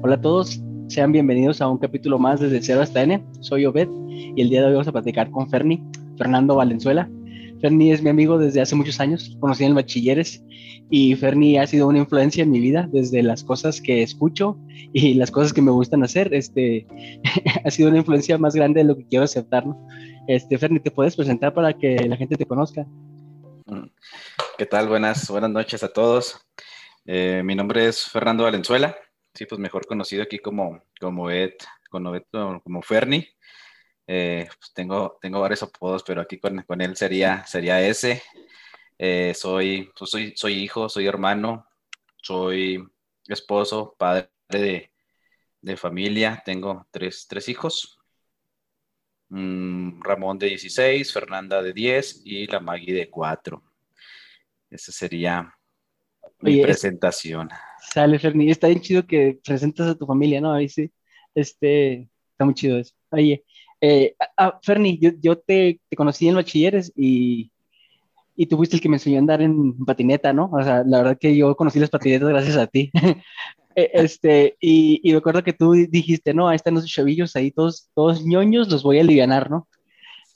Hola a todos, sean bienvenidos a un capítulo más desde Cero hasta N. Soy Obed y el día de hoy vamos a platicar con Ferni, Fernando Valenzuela. Ferni es mi amigo desde hace muchos años, conocí en el bachilleres y Ferni ha sido una influencia en mi vida desde las cosas que escucho y las cosas que me gustan hacer. Este, ha sido una influencia más grande de lo que quiero aceptar. ¿no? Este, Ferni, ¿te puedes presentar para que la gente te conozca? Mm. ¿Qué tal? Buenas, buenas noches a todos. Eh, mi nombre es Fernando Valenzuela, sí, pues mejor conocido aquí como, como Ed, como, como Ferni. Eh, pues tengo, tengo varios apodos, pero aquí con, con él sería, sería ese. Eh, soy, pues soy, soy hijo, soy hermano, soy esposo, padre de, de familia. Tengo tres, tres hijos. Mm, Ramón de 16, Fernanda de 10 y la Maggie de 4. Esa sería mi es- presentación. Sale, Ferni, está bien chido que presentas a tu familia, ¿no? Ahí sí, este, está muy chido eso. Oye, eh, ah, Ferni, yo, yo te, te conocí en bachilleres y, y tú fuiste el que me enseñó a andar en patineta, ¿no? O sea, la verdad que yo conocí las patinetas gracias a ti. Eh, Este, y, y me acuerdo que tú dijiste, no, ahí están los chavillos ahí, todos, todos ñoños, los voy a alivianar, ¿no?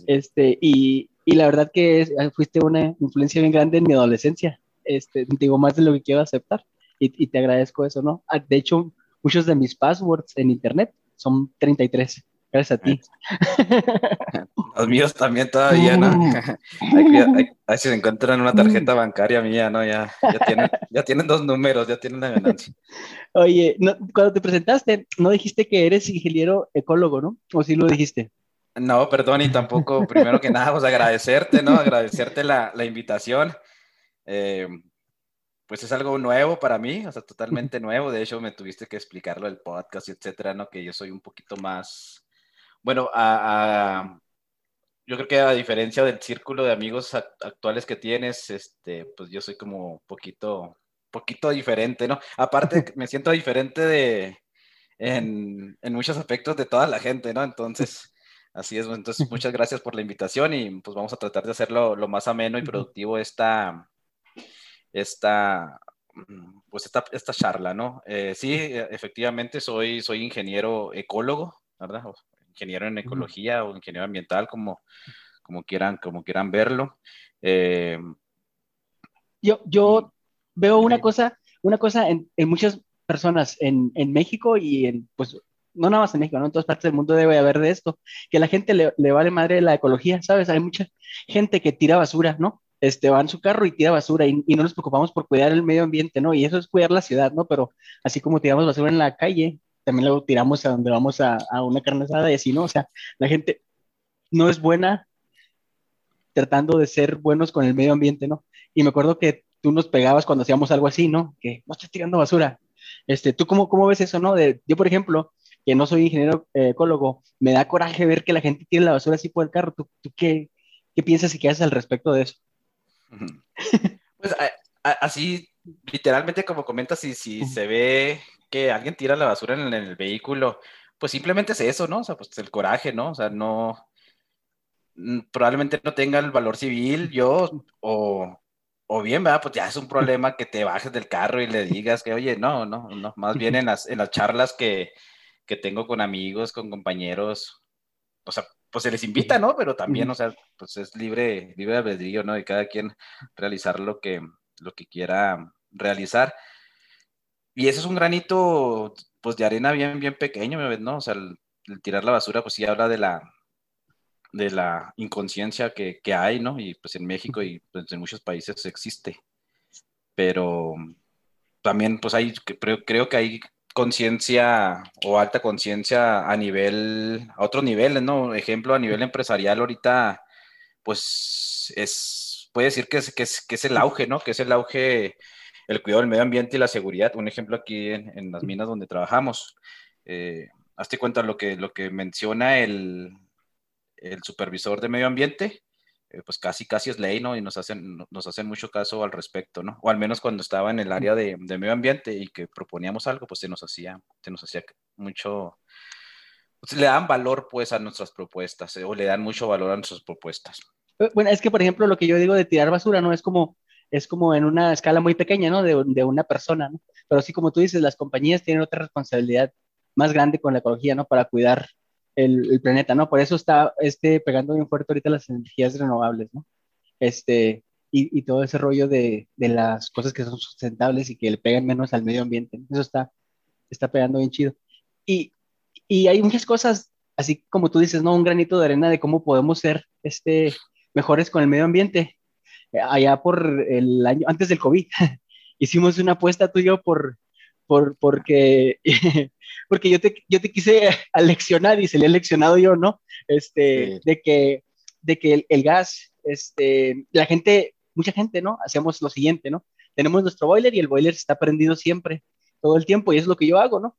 Este, y, y la verdad que es- fuiste una influencia bien grande en mi adolescencia. Este, digo, más de lo que quiero aceptar. Y, y te agradezco eso, ¿no? Ah, De hecho, muchos de mis passwords en internet son 33, gracias a ti. Los míos también todavía, ¿no? Hay- ahí se encuentran una tarjeta bancaria mía, ¿no? Ya, ya, tienen, ya tienen dos números, ya tienen la ganancia. Oye, no, cuando te presentaste, no dijiste que eres ingeniero ecólogo, ¿no? ¿O sí lo dijiste? No, perdón, y tampoco, primero que nada, pues agradecerte, ¿no? Agradecerte la, la invitación. Eh, pues es algo nuevo para mí, o sea, totalmente nuevo. De hecho, me tuviste que explicarlo del podcast etcétera, ¿no? Que yo soy un poquito más, bueno, a, a- yo creo que a diferencia del círculo de amigos ac- actuales que tienes, este, pues yo soy como un poquito, poquito diferente, ¿no? Aparte, me siento diferente de, en, en muchos aspectos de toda la gente, ¿no? Entonces, así es. Entonces, muchas gracias por la invitación y pues vamos a tratar de hacerlo lo más ameno y productivo esta, esta, mm, pues esta, esta charla, ¿no? Eh, sí, e- efectivamente soy, soy ingeniero ecólogo, ¿verdad? O ingeniero en ecología o ingeniero ambiental, como, como, quieran, como quieran verlo. Eh, Yo, yo veo una cosa, una cosa en, en muchas personas en, en México y en, pues, no nada más en México, ¿no? En todas partes del mundo debe haber de esto, que la gente le, le vale madre la ecología, ¿sabes? Hay mucha gente que tira basura, ¿no? Este, va en su carro y tira basura y, no nos preocupamos por cuidar el medio ambiente, ¿no? Y eso es cuidar la ciudad, ¿no? Pero así como tiramos basura en la calle, también luego tiramos a donde vamos a, una carne asada y así, ¿no? O sea, la gente no es buena tratando de ser buenos con el medio ambiente, ¿no? Y me acuerdo que tú nos pegabas cuando hacíamos algo así, ¿no? Que no estás tirando basura. Este, ¿tú cómo, cómo ves eso, no? De, yo, por ejemplo, que no soy ingeniero eh, ecólogo, me da coraje ver que la gente tira la basura así por el carro. ¿Tú, tú qué, qué piensas y qué haces al respecto de eso? Pues a- a- así, literalmente como comentas, si, si se ve que alguien tira la basura en, el vehículo, pues simplemente es eso, ¿no? O sea, pues el coraje, ¿no? O sea, no, mm, probablemente no tenga el valor civil yo, o, o bien, ¿verdad? Pues ya es un problema que te bajes del carro y le digas que, oye, no, no, no, más bien en las, en las charlas que, que tengo con amigos, con compañeros, o sea, pues se les invita, ¿no? Pero también, o sea, pues es libre, libre albedrío, ¿no? De cada quien realizar lo que, lo que quiera realizar. Y eso es un granito, pues, de arena bien, bien pequeño, ¿no? O sea, el, el tirar la basura, pues sí habla de la, de la inconsciencia que, que hay, ¿no? Y pues en México y pues, en muchos países existe. Pero también, pues hay, creo, creo que hay conciencia o alta conciencia a nivel, a otros niveles, ¿no? Ejemplo, a nivel empresarial ahorita, pues es, puede decir que es, que es, que es el auge, ¿no? Que es el auge, el cuidado del medio ambiente y la seguridad. Un ejemplo aquí en, en las minas donde trabajamos. Eh, hazte cuenta lo que, lo que menciona el, el supervisor de medio ambiente, eh, pues casi, casi es ley, ¿no? Y nos hacen, nos hacen mucho caso al respecto, ¿no? O al menos cuando estaba en el área de, de medio ambiente y que proponíamos algo, pues se nos hacía, se nos hacía mucho, pues le dan valor pues a nuestras propuestas, eh, o le dan mucho valor a nuestras propuestas. Eh, Bueno, es que, por ejemplo, lo que yo digo de tirar basura, ¿no? Es como, es como en una escala muy pequeña, ¿no? De, de una persona, ¿no? Pero sí, como tú dices, las compañías tienen otra responsabilidad más grande con la ecología, ¿no? Para cuidar el, planeta, ¿no? Por eso está este, pegando bien fuerte ahorita las energías renovables, ¿no? Este, y, todo ese rollo de, de, las cosas que son sustentables y que le pegan menos al medio ambiente. Eso está, está pegando bien chido. Y, y hay muchas cosas, así como tú dices, ¿no? Un granito de arena de cómo podemos ser este, mejores con el medio ambiente. Allá por el año, antes del COVID, hicimos una apuesta tú y por, por, porque, porque yo te, yo te quise aleccionar y se le he leccionado yo, ¿no? Este, sí. de que, de que el, el, gas, este, la gente, mucha gente, ¿no? Hacemos lo siguiente, ¿no? Tenemos nuestro boiler y el boiler está prendido siempre, todo el tiempo, y es lo que yo hago, ¿no?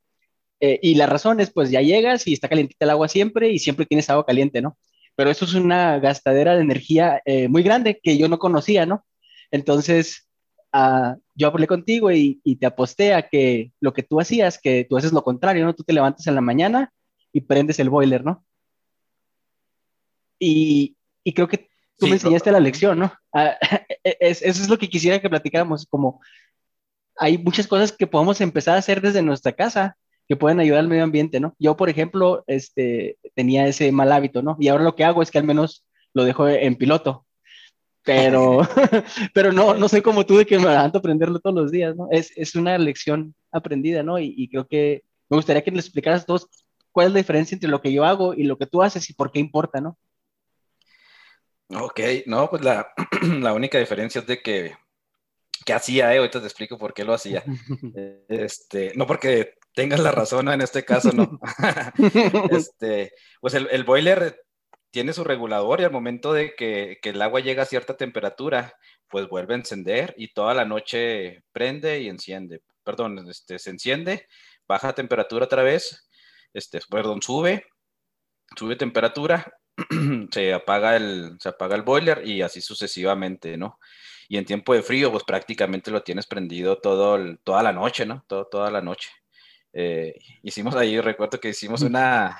Eh, y la razón es, pues ya llegas y está calientita el agua siempre y siempre tienes agua caliente, ¿no? Pero eso es una gastadera de energía eh, muy grande que yo no conocía, ¿no? Entonces, uh, yo hablé contigo y, y, te aposté a que lo que tú hacías, que tú haces lo contrario, ¿no? Tú te levantas en la mañana y prendes el boiler, ¿no? Y, y creo que tú sí, me enseñaste la lección, ¿no? Uh, es, eso es lo que quisiera que platicáramos, como hay muchas cosas que podemos empezar a hacer desde nuestra casa que pueden ayudar al medio ambiente, ¿no? Yo, por ejemplo, este, tenía ese mal hábito, ¿no? Y ahora lo que hago es que al menos lo dejo en piloto, pero, pero no, no soy como tú de que me levanto a aprenderlo todos los días, ¿no? Es, es una lección aprendida, ¿no? Y, y, creo que me gustaría que nos explicaras a todos cuál es la diferencia entre lo que yo hago y lo que tú haces y por qué importa, ¿no? Ok, no, pues la, la única diferencia es de que, que hacía, eh, ahorita te explico por qué lo hacía. Este, no porque tengas la razón, ¿no? en este caso no. este, pues el, el, boiler tiene su regulador y al momento de que, que, el agua llega a cierta temperatura, pues vuelve a encender y toda la noche prende y enciende. Perdón, este, se enciende, baja temperatura otra vez, este, perdón, sube, sube temperatura, se apaga el, se apaga el boiler y así sucesivamente, ¿no? Y en tiempo de frío, pues prácticamente lo tienes prendido todo el, toda la noche, ¿no? Todo, toda la noche. Eh, hicimos ahí, recuerdo que hicimos una,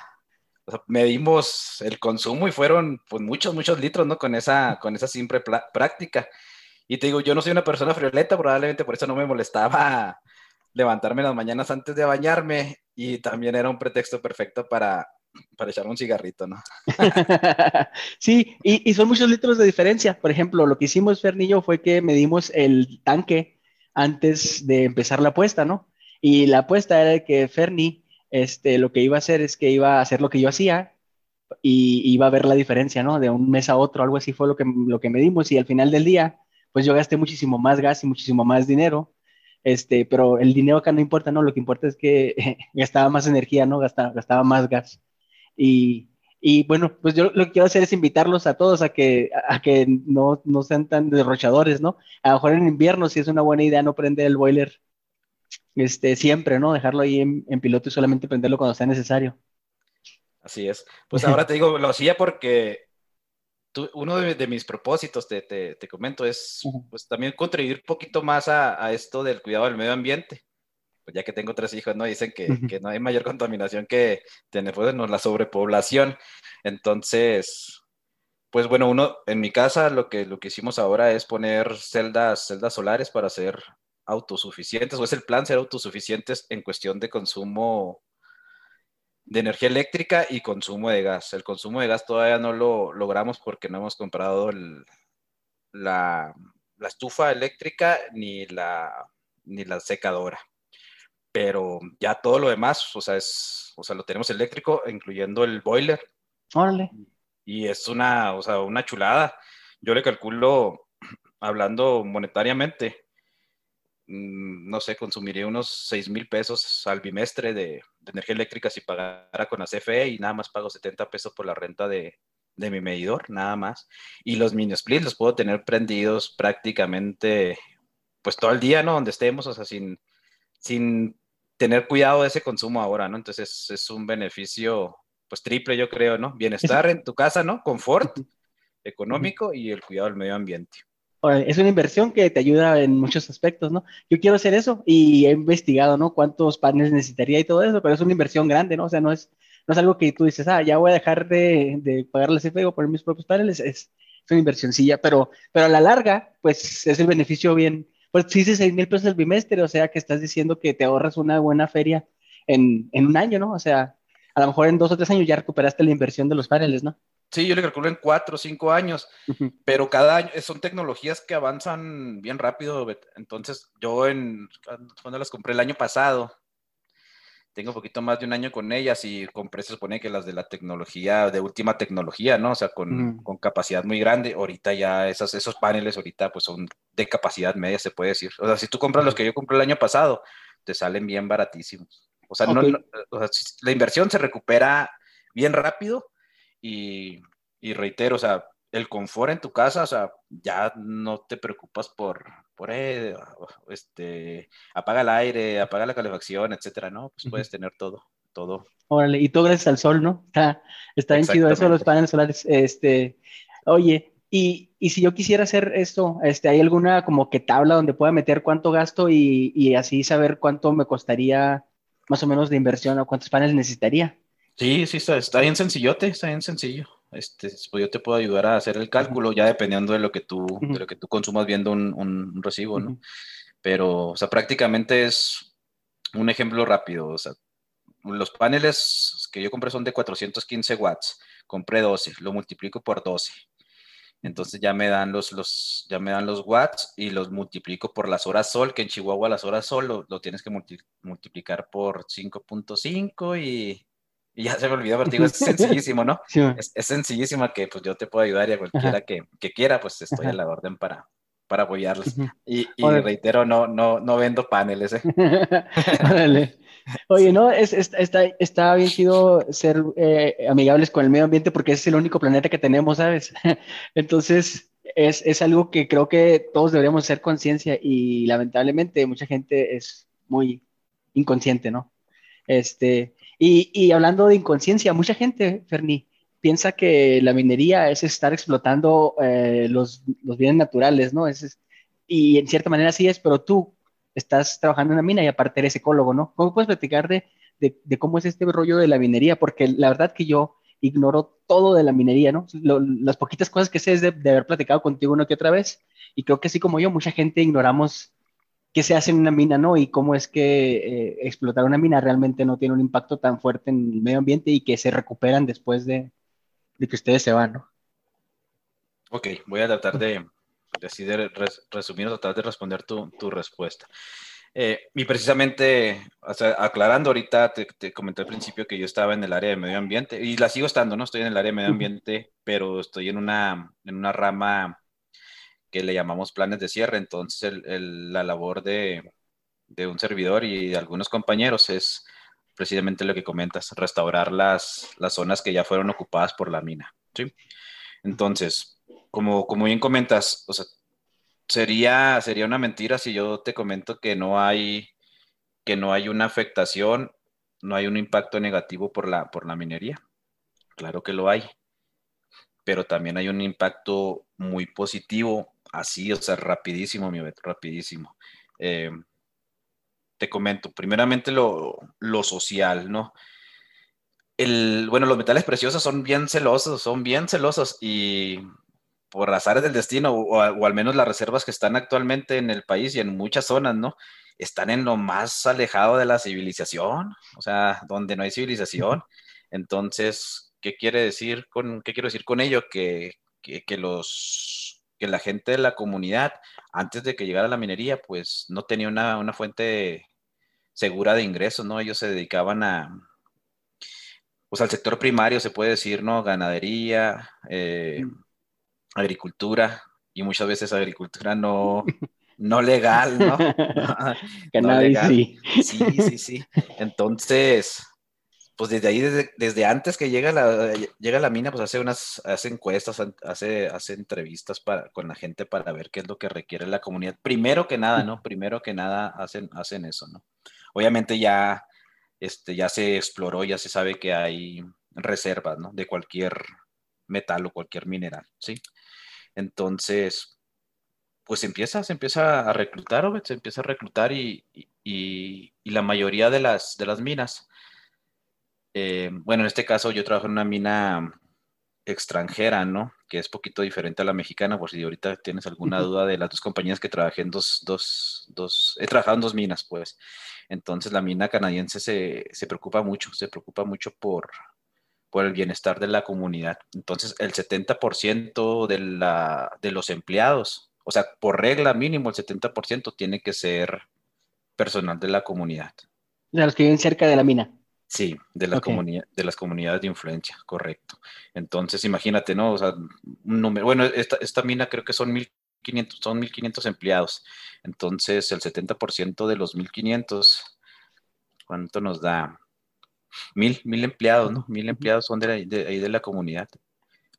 o sea, medimos el consumo y fueron pues muchos, muchos litros, ¿no? Con esa, con esa simple práctica. Y te digo, yo no soy una persona frioleta, probablemente por eso no me molestaba levantarme las mañanas antes de bañarme y también era un pretexto perfecto para, para echar un cigarrito, ¿no? sí, y, y, son muchos litros de diferencia. Por ejemplo, lo que hicimos Fernillo fue que medimos el tanque antes de empezar la apuesta, ¿no? Y la apuesta era que Fernie este, lo que iba a hacer es que iba a hacer lo que yo hacía y iba a ver la diferencia, ¿no? De un mes a otro, algo así fue lo que, lo que medimos y al final del día, pues yo gasté muchísimo más gas y muchísimo más dinero, este, pero el dinero acá no importa, ¿no? Lo que importa es que gastaba más energía, ¿no? Gastaba, gastaba más gas. Y, y, bueno, pues yo lo que quiero hacer es invitarlos a todos a que, a que no, no sean tan derrochadores, ¿no? A lo mejor en invierno sí es una buena idea no prender el boiler este, siempre, ¿no? Dejarlo ahí en, en, piloto y solamente prenderlo cuando sea necesario. Así es. Pues ahora te digo, lo hacía porque tú, uno de, de, mis propósitos, te, te, te comento, es pues, también contribuir un poquito más a, a, esto del cuidado del medio ambiente. Pues ya que tengo tres hijos, ¿no? Dicen que, que no hay mayor contaminación que tener pues, no, la sobrepoblación. Entonces, pues bueno, uno, en mi casa lo que, lo que hicimos ahora es poner celdas, celdas solares para hacer autosuficientes o es el plan ser autosuficientes en cuestión de consumo de energía eléctrica y consumo de gas. El consumo de gas todavía no lo logramos porque no hemos comprado el, la, la, estufa eléctrica ni la, ni la secadora. Pero ya todo lo demás, o sea, es, o sea, lo tenemos eléctrico, incluyendo el boiler. Órale. Y es una, o sea, una chulada. Yo le calculo, hablando monetariamente, no sé, consumiría unos 6 mil pesos al bimestre de, de, energía eléctrica si pagara con la CFE y nada más pago 70 pesos por la renta de, de mi medidor, nada más. Y los mini splits los puedo tener prendidos prácticamente pues todo el día, ¿no? Donde estemos, o sea, sin, sin tener cuidado de ese consumo ahora, ¿no? Entonces es un beneficio pues triple, yo creo, ¿no? Bienestar en tu casa, ¿no? Confort económico y el cuidado del medio ambiente es una inversión que te ayuda en muchos aspectos, ¿no? Yo quiero hacer eso y he investigado, ¿no? Cuántos paneles necesitaría y todo eso, pero es una inversión grande, ¿no? O sea, no es, no es algo que tú dices, ah, ya voy a dejar de, de pagar la CFE o poner mis propios paneles, es, es una inversioncilla, pero, pero a la larga, pues es el beneficio bien, pues si dices 6 mil pesos el bimestre, o sea que estás diciendo que te ahorras una buena feria en, en un año, ¿no? O sea, a lo mejor en dos o tres años ya recuperaste la inversión de los paneles, ¿no? Sí, yo le calculo en cuatro o cinco años, pero cada año son tecnologías que avanzan bien rápido. Entonces, yo en cuando las compré el año pasado, tengo un poquito más de un año con ellas y compré, se supone que las de la tecnología, de última tecnología, ¿no? O sea, con, con capacidad muy grande. Ahorita ya esas, esos paneles ahorita pues son de capacidad media, se puede decir. O sea, si tú compras los que yo compré el año pasado, te salen bien baratísimos. O sea, no, o sea la inversión se recupera bien rápido y, reitero, o sea, el confort en tu casa, o sea, ya no te preocupas por, por eh, este, apaga el aire, apaga la calefacción, etcétera, ¿no? Pues puedes tener todo, todo. Órale, y todo gracias al sol, ¿no? Está, está bien chido eso, los paneles solares. Este, oye, y, y, si yo quisiera hacer esto, este, ¿hay alguna como que tabla donde pueda meter cuánto gasto y, y así saber cuánto me costaría más o menos de inversión o cuántos paneles necesitaría? Sí, sí, está, está bien sencillote, está bien sencillo. Este, pues yo te puedo ayudar a hacer el cálculo ya dependiendo de lo que tú, de lo que tú consumas viendo un, un recibo, ¿no? Pero, o sea, prácticamente es un ejemplo rápido. O sea, los paneles que yo compré son de 415 watts. Compré 12, lo multiplico por 12. Entonces ya me dan los, los, ya me dan los watts y los multiplico por las horas sol, que en Chihuahua las horas sol lo, lo tienes que multiplicar por 5.5 y y ya se me olvidó, pero digo, es sencillísimo, ¿no? es, es, sencillísimo que pues yo te puedo ayudar y a cualquiera que, que, quiera, pues estoy a la orden para, para apoyarles. Y, y reitero, no, no, no vendo paneles. ¿eh? Oye, no, es, está, está bien chido ser eh, amigables con el medio ambiente porque es el único planeta que tenemos, ¿sabes? Entonces, es, es algo que creo que todos deberíamos hacer conciencia y lamentablemente mucha gente es muy inconsciente, ¿no? Este, y, hablando de inconsciencia, mucha gente, Ferni, piensa que la minería es estar explotando eh, los, bienes naturales, ¿no? Es, y en cierta manera sí es, pero tú estás trabajando en una mina y aparte eres ecólogo, ¿no? ¿Cómo puedes platicar de, cómo es este rollo de la minería? Porque la verdad que yo ignoro todo de la minería, ¿no? las poquitas cosas que sé es de, de, haber platicado contigo una que otra vez, y creo que así como yo, mucha gente ignoramos qué se hace en una mina, ¿no? Y cómo es que eh, explotar una mina realmente no tiene un impacto tan fuerte en el medio ambiente y que se recuperan después de, que ustedes se van, ¿no? Ok, voy a tratar de, de resumir, tratar de responder tu, respuesta. Eh, y precisamente, aclarando ahorita, te, comenté al principio que yo estaba en el área de medio ambiente y la sigo estando, ¿no? Estoy en el área de medio ambiente, pero estoy en una, en una rama que le llamamos planes de cierre. Entonces, la labor de, un servidor y de algunos compañeros es precisamente lo que comentas, restaurar las, las zonas que ya fueron ocupadas por la mina. ¿sí? Entonces, como, como bien comentas, o sea, sería, sería una mentira si yo te comento que no hay, que no hay una afectación, no hay un impacto negativo por la, por la minería. Claro que lo hay, pero también hay un impacto muy positivo así, o sea, rapidísimo, mi Beto, rapidísimo. Eh, te comento, primeramente lo, social, ¿no? El, bueno, los metales preciosos son bien celosos, son bien celosos y por azares del destino, o, o, al menos las reservas que están actualmente en el país y en muchas zonas, ¿no? Están en lo más alejado de la civilización, o sea, donde no hay civilización. Entonces, ¿qué quiere decir con, qué quiero decir con ello? Que, que los que la gente de la comunidad, antes de que llegara la minería, pues no tenía una, fuente segura de ingresos, ¿no? Ellos se dedicaban a, pues al sector primario, se puede decir, ¿no? Ganadería, eh, agricultura, y muchas veces agricultura no, no legal, ¿no? Ganadería, sí. Sí, sí, sí. Entonces, pues desde ahí, desde, antes que llega la, llega la mina, pues hace unas, hace encuestas, hace, hace entrevistas para, con la gente para ver qué es lo que requiere la comunidad. Primero que nada, ¿no? Primero que nada hacen, hacen eso, ¿no? Obviamente ya, este, ya se exploró, ya se sabe que hay reservas, ¿no? De cualquier metal o cualquier mineral, ¿sí? Entonces, pues empieza, se empieza a reclutar, se empieza a reclutar y, y, y la mayoría de las, de las minas, eh, bueno, en este caso yo trabajo en una mina extranjera, ¿no? Que es poquito diferente a la mexicana, por si ahorita tienes alguna duda de las dos compañías que trabajé en dos, dos, dos, he trabajado en dos minas, pues. Entonces la mina canadiense se, se preocupa mucho, se preocupa mucho por, por el bienestar de la comunidad. Entonces el 70% de, la, de los empleados, o sea, por regla mínimo el 70% tiene que ser personal de la comunidad. De los que viven cerca de la mina. Sí, de, las de las comunidades de influencia, correcto. Entonces, imagínate, ¿no? O sea, un número, bueno, esta, esta mina creo que son 1500, son 1500 empleados. Entonces, el 70% de los 1500, ¿cuánto nos da? Mil, mil empleados, ¿no? Mil empleados son de, ahí de la comunidad.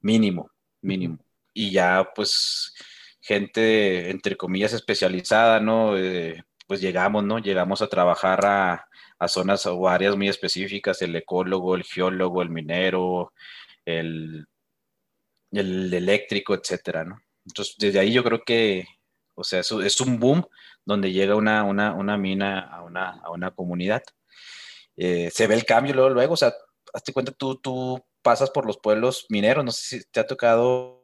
Mínimo, mínimo. Y ya, pues, gente, entre comillas, especializada, ¿no? Eh, pues llegamos, ¿no? Llegamos a trabajar a, a zonas o áreas muy específicas, el ecólogo, el geólogo, el minero, el, el eléctrico, etcétera, ¿no? Entonces, desde ahí yo creo que, o sea, es, es un boom donde llega una, una, una mina a una, a una comunidad. Eh, se ve el cambio luego, luego, o sea, hazte cuenta, tú, tú pasas por los pueblos mineros, no sé si te ha tocado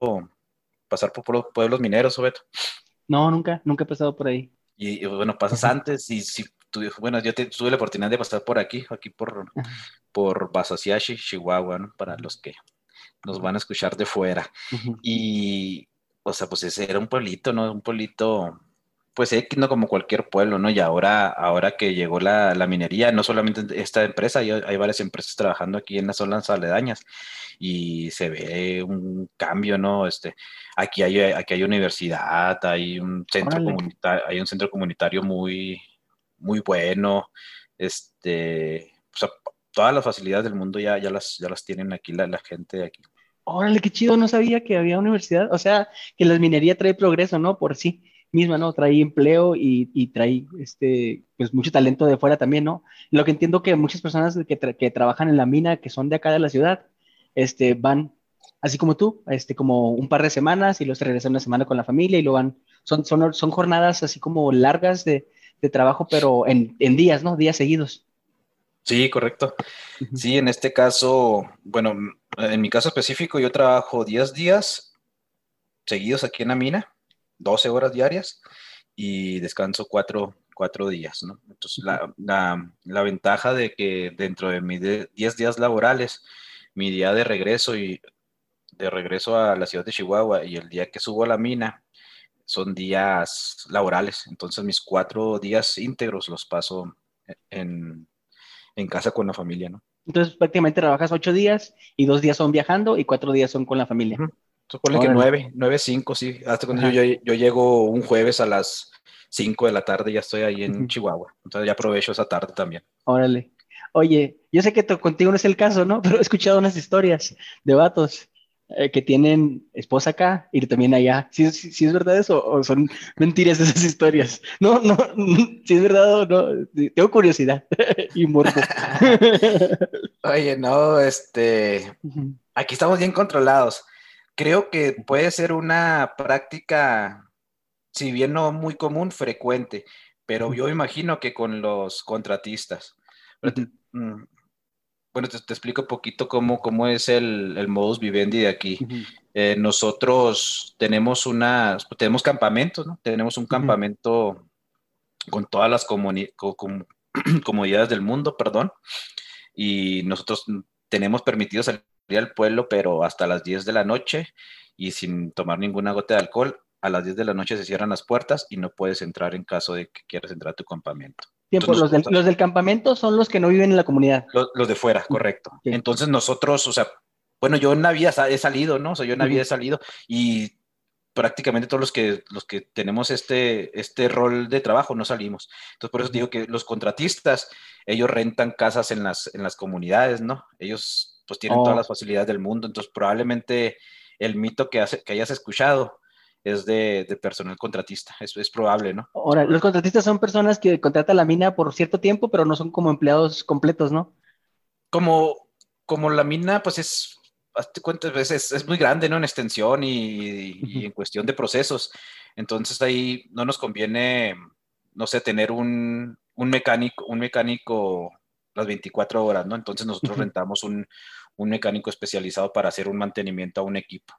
pasar por pueblos mineros, Beto. No, nunca, nunca he pasado por ahí. Y, bueno, pasas antes y si bueno, yo tuve la oportunidad de pasar por aquí, aquí por, por Basasiashi, Chihuahua, ¿no? Para los que nos van a escuchar de fuera. Y, o sea, pues ese era un pueblito, ¿no? Un pueblito, pues no como cualquier pueblo, ¿no? Y ahora, ahora que llegó la, la minería, no solamente esta empresa, hay, hay, varias empresas trabajando aquí en las zonas aledañas y se ve un cambio, ¿no? Este, aquí hay, aquí hay universidad, hay un centro comunitario, hay un centro comunitario muy, muy bueno, este, o sea, todas las facilidades del mundo ya, ya, las, ya las tienen aquí la, la gente de aquí. Órale, qué chido, no sabía que había universidad, o sea, que la minería trae progreso, ¿no? Por sí misma, ¿no? Trae empleo y, y, trae, este, pues mucho talento de fuera también, ¿no? Lo que entiendo que muchas personas que, que, trabajan en la mina, que son de acá de la ciudad, este, van, así como tú, este, como un par de semanas y luego se regresan una semana con la familia y lo van, son, son, son jornadas así como largas de, de trabajo, pero en, en días, ¿no? Días seguidos. Sí, correcto. Sí, en este caso, bueno, en mi caso específico, yo trabajo 10 días seguidos aquí en la mina, 12 horas diarias, y descanso 4, días, ¿no? Entonces, la, la, la, ventaja de que dentro de mis 10 días laborales, mi día de regreso y de regreso a la ciudad de Chihuahua y el día que subo a la mina, son días laborales, entonces mis cuatro días íntegros los paso en, en casa con la familia, ¿no? Entonces prácticamente trabajas ocho días y dos días son viajando y cuatro días son con la familia. Supone que nueve, nueve, cinco, sí. Hasta cuando yo, yo, llego un jueves a las cinco de la tarde, ya estoy ahí en Chihuahua. Entonces ya aprovecho esa tarde también. Órale. Oye, yo sé que contigo no es el caso, ¿no? Pero he escuchado unas historias de vatos eh, que tienen esposa acá y también allá. ¿Sí, es verdad eso o son mentiras esas historias? No, no, si es verdad o no. Tengo curiosidad y morbo. Oye, no, este, aquí estamos bien controlados. Creo que puede ser una práctica, si bien no muy común, frecuente, pero yo imagino que con los contratistas. Bueno, te, explico un poquito cómo, cómo es el, el, modus vivendi de aquí. Eh, nosotros tenemos una, tenemos campamentos, ¿no? Tenemos un campamento con todas las comodidades del mundo, perdón, y nosotros tenemos permitido salir al pueblo, pero hasta las 10 de la noche y sin tomar ninguna gota de alcohol. A las 10 de la noche se cierran las puertas y no puedes entrar en caso de que quieras entrar a tu campamento. Tiempo, los, del, los, del, campamento son los que no viven en la comunidad. Los, de fuera, correcto. Entonces nosotros, o sea, bueno, yo en Navidad he salido, ¿no? O sea, yo en Navidad he salido y prácticamente todos los que, los que tenemos este, este rol de trabajo no salimos. Entonces, por eso digo que los contratistas, ellos rentan casas en las, en las comunidades, ¿no? Ellos pues tienen todas oh. las facilidades del mundo, entonces probablemente el mito que, hace, que hayas escuchado es de, personal contratista. Eso es probable, ¿no? Ahora, los contratistas son personas que contratan la mina por cierto tiempo, pero no son como empleados completos, ¿no? Como, como la mina, pues es, cuántas veces es muy grande, ¿no? En extensión y, en cuestión de procesos. Entonces ahí no nos conviene, no sé, tener un, un mecánico, un mecánico las 24 horas, ¿no? Entonces nosotros rentamos un, un mecánico especializado para hacer un mantenimiento a un equipo,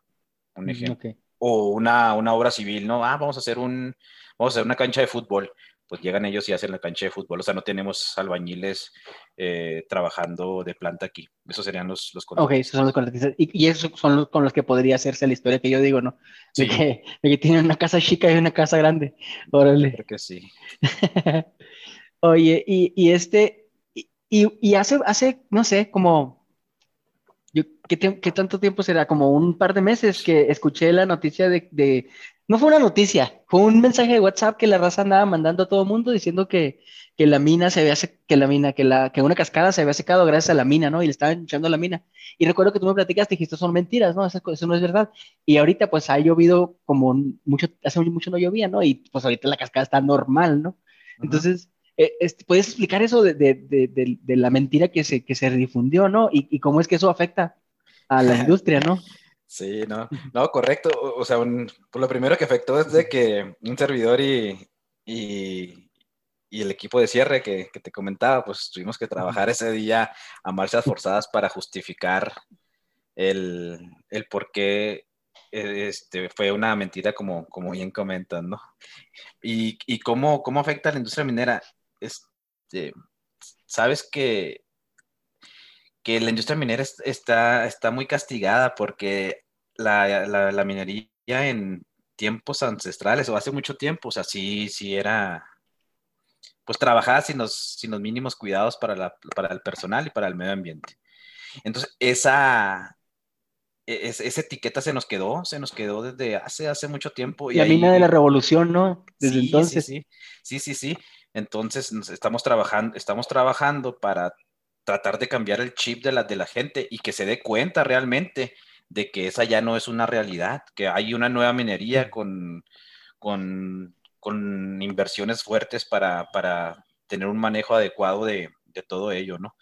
un ejemplo. O una, una obra civil, ¿no? Ah, vamos a hacer un, vamos a hacer una cancha de fútbol pues llegan ellos y hacen la cancha de fútbol. O sea, no tenemos albañiles eh, trabajando de planta aquí. Esos serían los, los Ok, esos son los contratistas. Y, esos son los con los que podría hacerse la historia que yo digo, ¿no? De, que, de que, tienen una casa chica y una casa grande. Órale. Creo que sí. Oye, y, y este, y, y, hace, hace, no sé, como, yo, ¿qué, ¿qué, tanto tiempo será? Como un par de meses que escuché la noticia de, de no fue una noticia, fue un mensaje de WhatsApp que la raza andaba mandando a todo el mundo diciendo que, que la mina se había que la mina, que la, que una cascada se había secado gracias a la mina, ¿no? Y le estaban echando la mina. Y recuerdo que tú me platicaste y dijiste, son mentiras, ¿no? Eso, no es verdad. Y ahorita pues ha llovido como mucho, hace mucho no llovía, ¿no? Y pues ahorita la cascada está normal, ¿no? Entonces, ¿puedes explicar eso de, de, de, de, la mentira que se, que se difundió, ¿no? Y, y cómo es que eso afecta a la industria, ¿no? Sí, no, no, correcto. O, sea, pues lo primero que afectó es de que un servidor y, y, el equipo de cierre que, te comentaba, pues tuvimos que trabajar ese día a marchas forzadas para justificar el, el por qué e, este, fue una mentira, como, como bien comentan, ¿no? Y, y cómo, cómo afecta a la industria minera. Este, Sabes que que la industria minera está, está muy castigada porque la, minería en tiempos ancestrales o hace mucho tiempo, o sea, sí, sí era, pues trabajaba sin los, sin los mínimos cuidados para, para el personal y para el medio ambiente. Entonces, esa, e, esa etiqueta se nos quedó, se nos quedó desde hace, hace mucho tiempo. Y la mina de la revolución, ¿no? Desde entonces. Sí, sí, sí, sí. Entonces, estamos trabajando, estamos trabajando para tratar de cambiar el chip de la, de la gente y que se dé cuenta realmente de que esa ya no es una realidad, que hay una nueva minería con, con, inversiones fuertes para, tener un manejo adecuado de, todo ello, ¿no?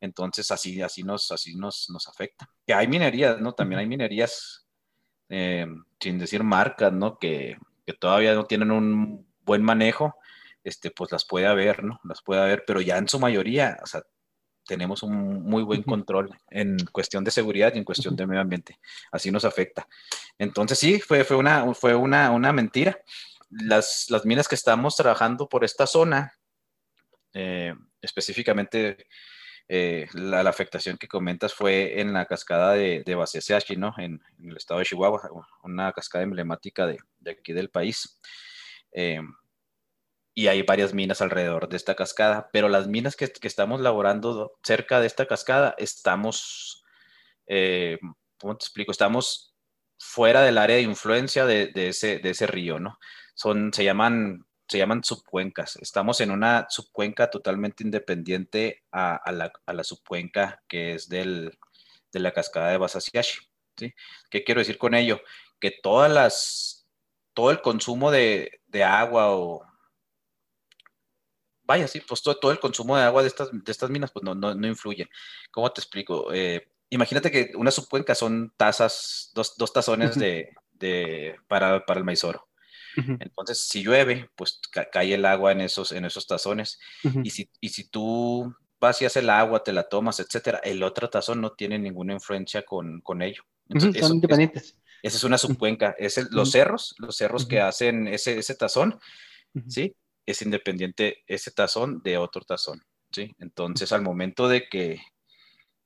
Entonces así, así, nos, así nos, nos afecta. Que hay minerías, ¿no? También hay minerías, eh, sin decir marcas, ¿no? Que, que, todavía no tienen un buen manejo, este, pues las puede haber, ¿no? Las puede haber, pero ya en su mayoría, o sea, tenemos un muy buen control en cuestión de seguridad y en cuestión de medio ambiente. Así nos afecta. Entonces sí, fue, fue, una, fue una, una mentira. Las, las, minas que estamos trabajando por esta zona, eh, específicamente eh, la, afectación que comentas fue en la cascada de, de Baseseachi, ¿no? En, el estado de Chihuahua, una cascada emblemática de, de aquí del país. Eh, y hay varias minas alrededor de esta cascada, pero las minas que, estamos laborando cerca de esta cascada, estamos, eh, ¿cómo te explico? Estamos fuera del área de influencia de, ese, de ese río, ¿no? Son, se llaman, se llaman subcuencas. Estamos en una subcuenca totalmente independiente a, la, a la, subcuenca que es del, de la cascada de Basasiashi, ¿sí? ¿Qué quiero decir con ello? Que todas las, todo el consumo de, de agua o vaya, sí, pues todo, el consumo de agua de estas, de estas minas, pues no, no, no influye. ¿Cómo te explico? Eh, imagínate que una subcuenca son tazas, dos, dos tazones de, de, para, para el maizoro. Entonces, si llueve, pues cae el agua en esos, en esos tazones. y, si, y si tú vacías el agua, te la tomas, etcétera, el otro tazón no tiene ninguna influencia con, con ello. son independientes. esa es una subcuenca. Es los cerros, los cerros que hacen ese, ese tazón, ¿sí? Es independiente ese tazón de otro tazón, ¿sí? Entonces, al momento de que,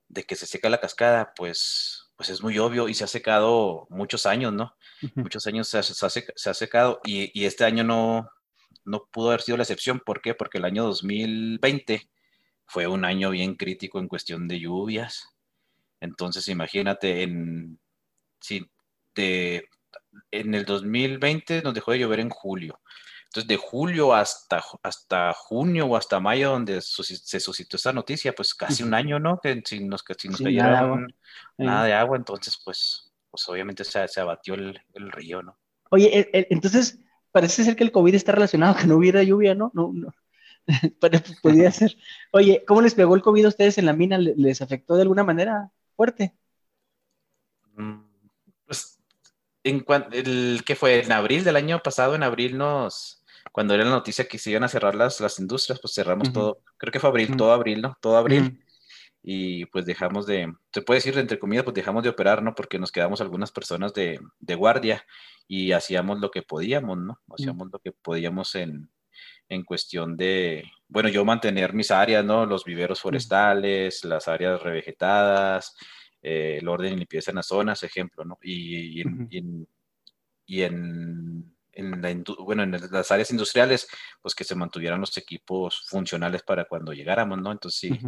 de que se seca la cascada, pues, pues es muy obvio y se ha secado muchos años, ¿no? Muchos años se ha, se ha, secado y, y, este año no, no pudo haber sido la excepción. ¿Por qué? Porque el año 2020 fue un año bien crítico en cuestión de lluvias. Entonces, imagínate, en, si de, en el 2020 nos dejó de llover en julio. Entonces, de julio hasta, hasta junio o hasta mayo, donde se suscitó esta noticia, pues casi un año, ¿no? Que si nos, si nos nada, de agua, entonces, pues, pues obviamente se, se abatió el, el, río, ¿no? Oye, e, e, entonces, parece ser que el COVID está relacionado que no hubiera lluvia, ¿no? No, no. Podría ser. Oye, ¿cómo les pegó el COVID a ustedes en la mina? ¿Les afectó de alguna manera fuerte? Mm, pues, en el, ¿qué fue? En abril del año pasado, en abril nos, cuando era la noticia que se iban a cerrar las, las industrias, pues cerramos todo, creo que fue abril, todo abril, ¿no? Todo abril. y pues dejamos de, se puede decir entre comillas, pues dejamos de operar, ¿no? Porque nos quedamos algunas personas de, de guardia y hacíamos lo que podíamos, ¿no? Hacíamos lo que podíamos en, en cuestión de, bueno, yo mantener mis áreas, ¿no? Los viveros forestales, las áreas revegetadas, eh, el orden y limpieza en las zonas, ejemplo, ¿no? Y, en, y en, bueno, en las áreas industriales, pues que se mantuvieran los equipos funcionales para cuando llegáramos, ¿no? Entonces sí,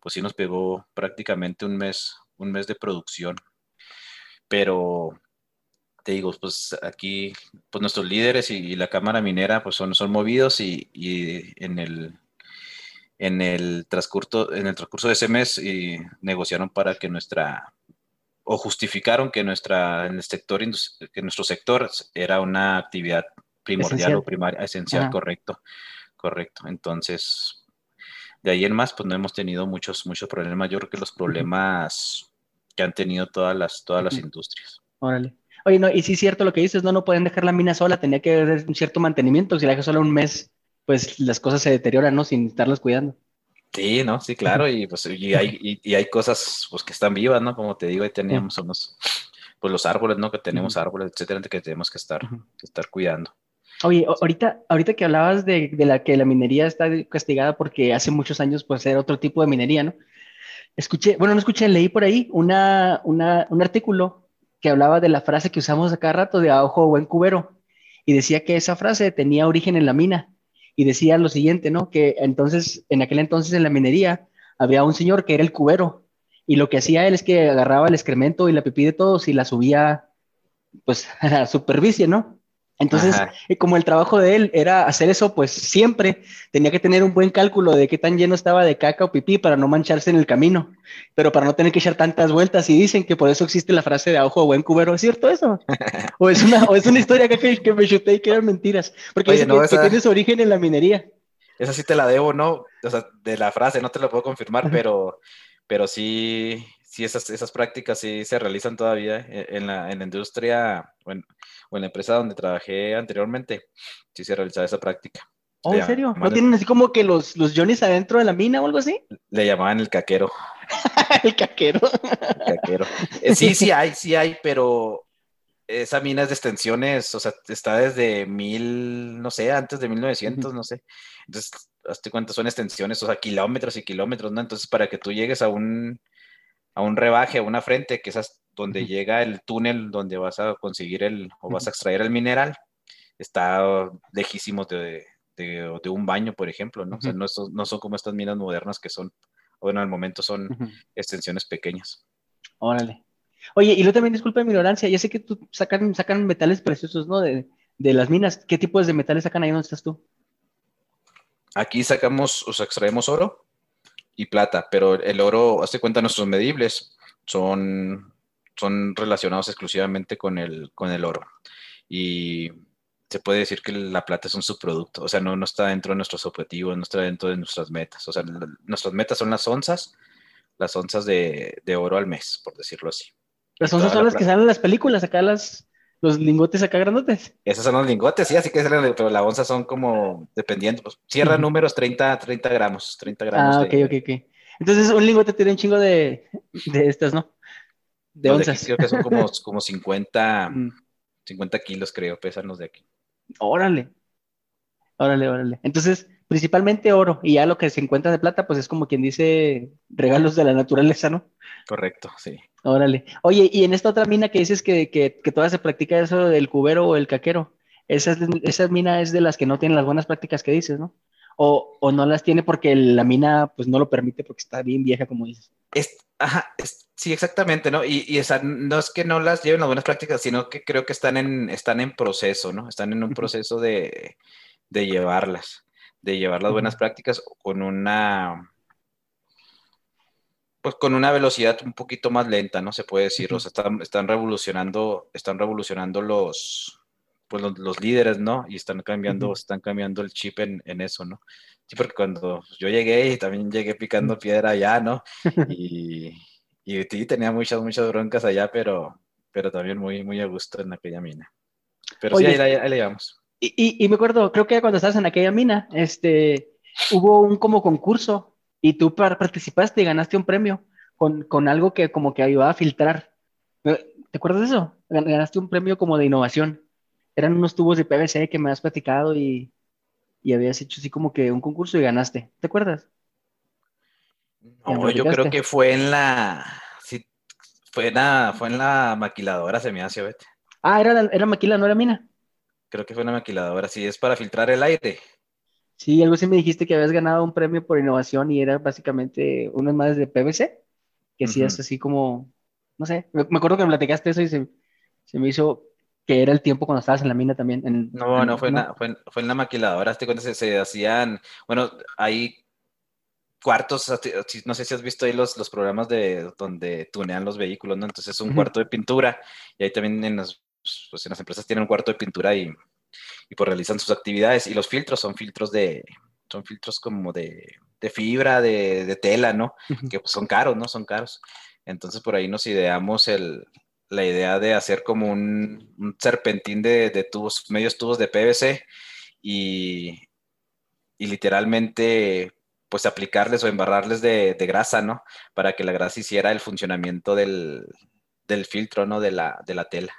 pues sí nos pegó prácticamente un mes, un mes de producción. Pero te digo, pues aquí, pues nuestros líderes y, la Cámara Minera, pues son, son movidos y, en el en el transcurso en el transcurso de ese mes y negociaron para que nuestra o justificaron que nuestra en el sector que nuestro sector era una actividad primordial o primaria esencial correcto correcto. Entonces de ahí en más pues no hemos tenido muchos muchos problemas. Yo creo que los problemas que han tenido todas las todas las industrias. Órale. Oye, no, y sí es cierto lo que dices, no, no pueden dejar la mina sola, tenía que haber un cierto mantenimiento, si la dejas solo un mes, pues las cosas se deterioran, ¿no? Sin estarlas cuidando. Sí, ¿no? Sí, claro, y pues y hay, y, hay cosas pues que están vivas, ¿no? Como te digo, ahí teníamos unos, pues los árboles, ¿no? Que tenemos árboles, etcétera, que tenemos que estar, que estar cuidando. Oye, ahorita, ahorita que hablabas de, de, la que la minería está castigada porque hace muchos años pues era otro tipo de minería, ¿no? Escuché, bueno, no escuché, leí por ahí una, una, un artículo que hablaba de la frase que usamos a cada rato de a ojo buen cubero. Y decía que esa frase tenía origen en la mina. Y decía lo siguiente, ¿no? Que entonces, en aquel entonces en la minería, había un señor que era el cubero. Y lo que hacía él es que agarraba el excremento y la pipí de todos y la subía, pues, a la superficie, ¿no? Entonces, eh, como el trabajo de él era hacer eso, pues siempre tenía que tener un buen cálculo de qué tan lleno estaba de caca o pipí para no mancharse en el camino, pero para no tener que echar tantas vueltas. Y dicen que por eso existe la frase de a ojo buen cubero. ¿Es cierto eso? ¿O es una, o es una historia que, que me chuté y que eran mentiras? Porque Oye, que, tiene su origen en la minería. Esa sí te la debo, ¿no? O sea, de la frase no te lo puedo confirmar, pero, pero sí, sí esas, esas prácticas sí se realizan todavía eh, en la, en la industria, o en la empresa donde trabajé anteriormente, sí se realizaba esa práctica. ¿Oh, en serio? ¿No tienen así como que los, los Johnny's adentro de la mina o algo así? Le llamaban el caquero. el caquero. el caquero. Eh, sí, sí hay, sí hay, pero esa mina es de extensiones, o sea, está desde mil, no sé, antes de 1900, no sé. Entonces, hazte cuenta, son extensiones, o sea, kilómetros y kilómetros, ¿no? Entonces, para que tú llegues a un, a un rebaje, a una frente, que esas donde llega el túnel donde vas a conseguir el o vas a extraer el mineral, está lejísimo de, de, un baño, por ejemplo, ¿no? O sea, no, no, son como estas minas modernas que son, bueno, al momento son extensiones pequeñas. Órale. Oye, y luego también disculpa mi ignorancia, ya sé que tú sacan, sacan metales preciosos, ¿no? De, de las minas. ¿Qué tipos de metales sacan ahí donde estás tú? Aquí sacamos, o sea, extraemos oro y plata, pero el oro, hazte cuenta, nuestros medibles son son relacionados exclusivamente con el, con el oro. Y se puede decir que la plata es un subproducto, o sea, no, no está dentro de nuestros objetivos, no está dentro de nuestras metas. O sea, nuestras metas son las onzas, las onzas de, de oro al mes, por decirlo así. Las onzas son las que salen en las películas, acá las, los lingotes acá grandotes. Esos son los lingotes, sí, así que salen, pero la onza son como, dependiendo, pues, cierra números 30, 30 gramos, 30 gramos. Ah, ok, ok, ok. Entonces un lingote tiene un chingo de, de estas, ¿no? De onzas. creo que son como, como 50, 50 mm. kilos, creo, pesan los de aquí. Órale. Órale, órale. Entonces, principalmente oro, y ya lo que se encuentra de plata, pues es como quien dice regalos de la naturaleza, ¿no? Correcto, sí. Órale. Oye, y en esta otra mina que dices que, que, que todavía se practica eso del cubero o el caquero, esa, esa mina es de las que no tienen las buenas prácticas que dices, ¿no? O, o, no las tiene porque la mina pues no lo permite porque está bien vieja, como dices. Es, ajá, es, Sí, exactamente, ¿no? Y, y esa, no es que no las lleven las buenas prácticas, sino que creo que están en, están en proceso, ¿no? Están en un proceso de, de llevarlas, de llevar las buenas prácticas con una, pues con una velocidad un poquito más lenta, ¿no? Se puede decir, o sea, están, están revolucionando, están revolucionando los, pues los, líderes, ¿no? Y están cambiando, están cambiando el chip en, en, eso, ¿no? Sí, porque cuando yo llegué y también llegué picando piedra allá, ¿no? Y, y tenía muchas, muchas broncas allá, pero, pero también muy, muy a gusto en aquella mina. Pero sí, ahí, ahí, le llevamos. Y, y, me acuerdo, creo que cuando estabas en aquella mina, este, hubo un como concurso y tú participaste y ganaste un premio con, con algo que como que ayudaba a filtrar. ¿Te acuerdas de eso? Ganaste un premio como de innovación. Eran unos tubos de PVC que me has platicado y, y habías hecho así como que un concurso y ganaste. ¿Te acuerdas? No, yo creo que fue en la. Sí, fue en la, fue en la maquiladora, se me hace, vete. Ah, era, era maquila, no era mina. Creo que fue una maquiladora, sí, es para filtrar el aire. Sí, algo así me dijiste que habías ganado un premio por innovación y era básicamente uno más de PVC, que sí es así como, no sé, me, acuerdo que me platicaste eso y se, se me hizo que era el tiempo cuando estabas en la mina también. no, no, fue, En la, fue, fue, en la maquiladora. Este cuando se, se, hacían, bueno, hay cuartos, no sé si has visto ahí los, los programas de donde tunean los vehículos, ¿no? Entonces es un cuarto de pintura y ahí también en las, pues en las empresas tienen un cuarto de pintura y, y pues realizan sus actividades y los filtros son filtros de, son filtros como de, de fibra, de, de, tela, ¿no? Que pues son caros, ¿no? Son caros. Entonces por ahí nos ideamos el, la idea de hacer como un, un serpentín de, de, tubos, medios tubos de PVC y, y literalmente pues aplicarles o embarrarles de, de, grasa, ¿no? Para que la grasa hiciera el funcionamiento del, del filtro, ¿no? De la, de la tela.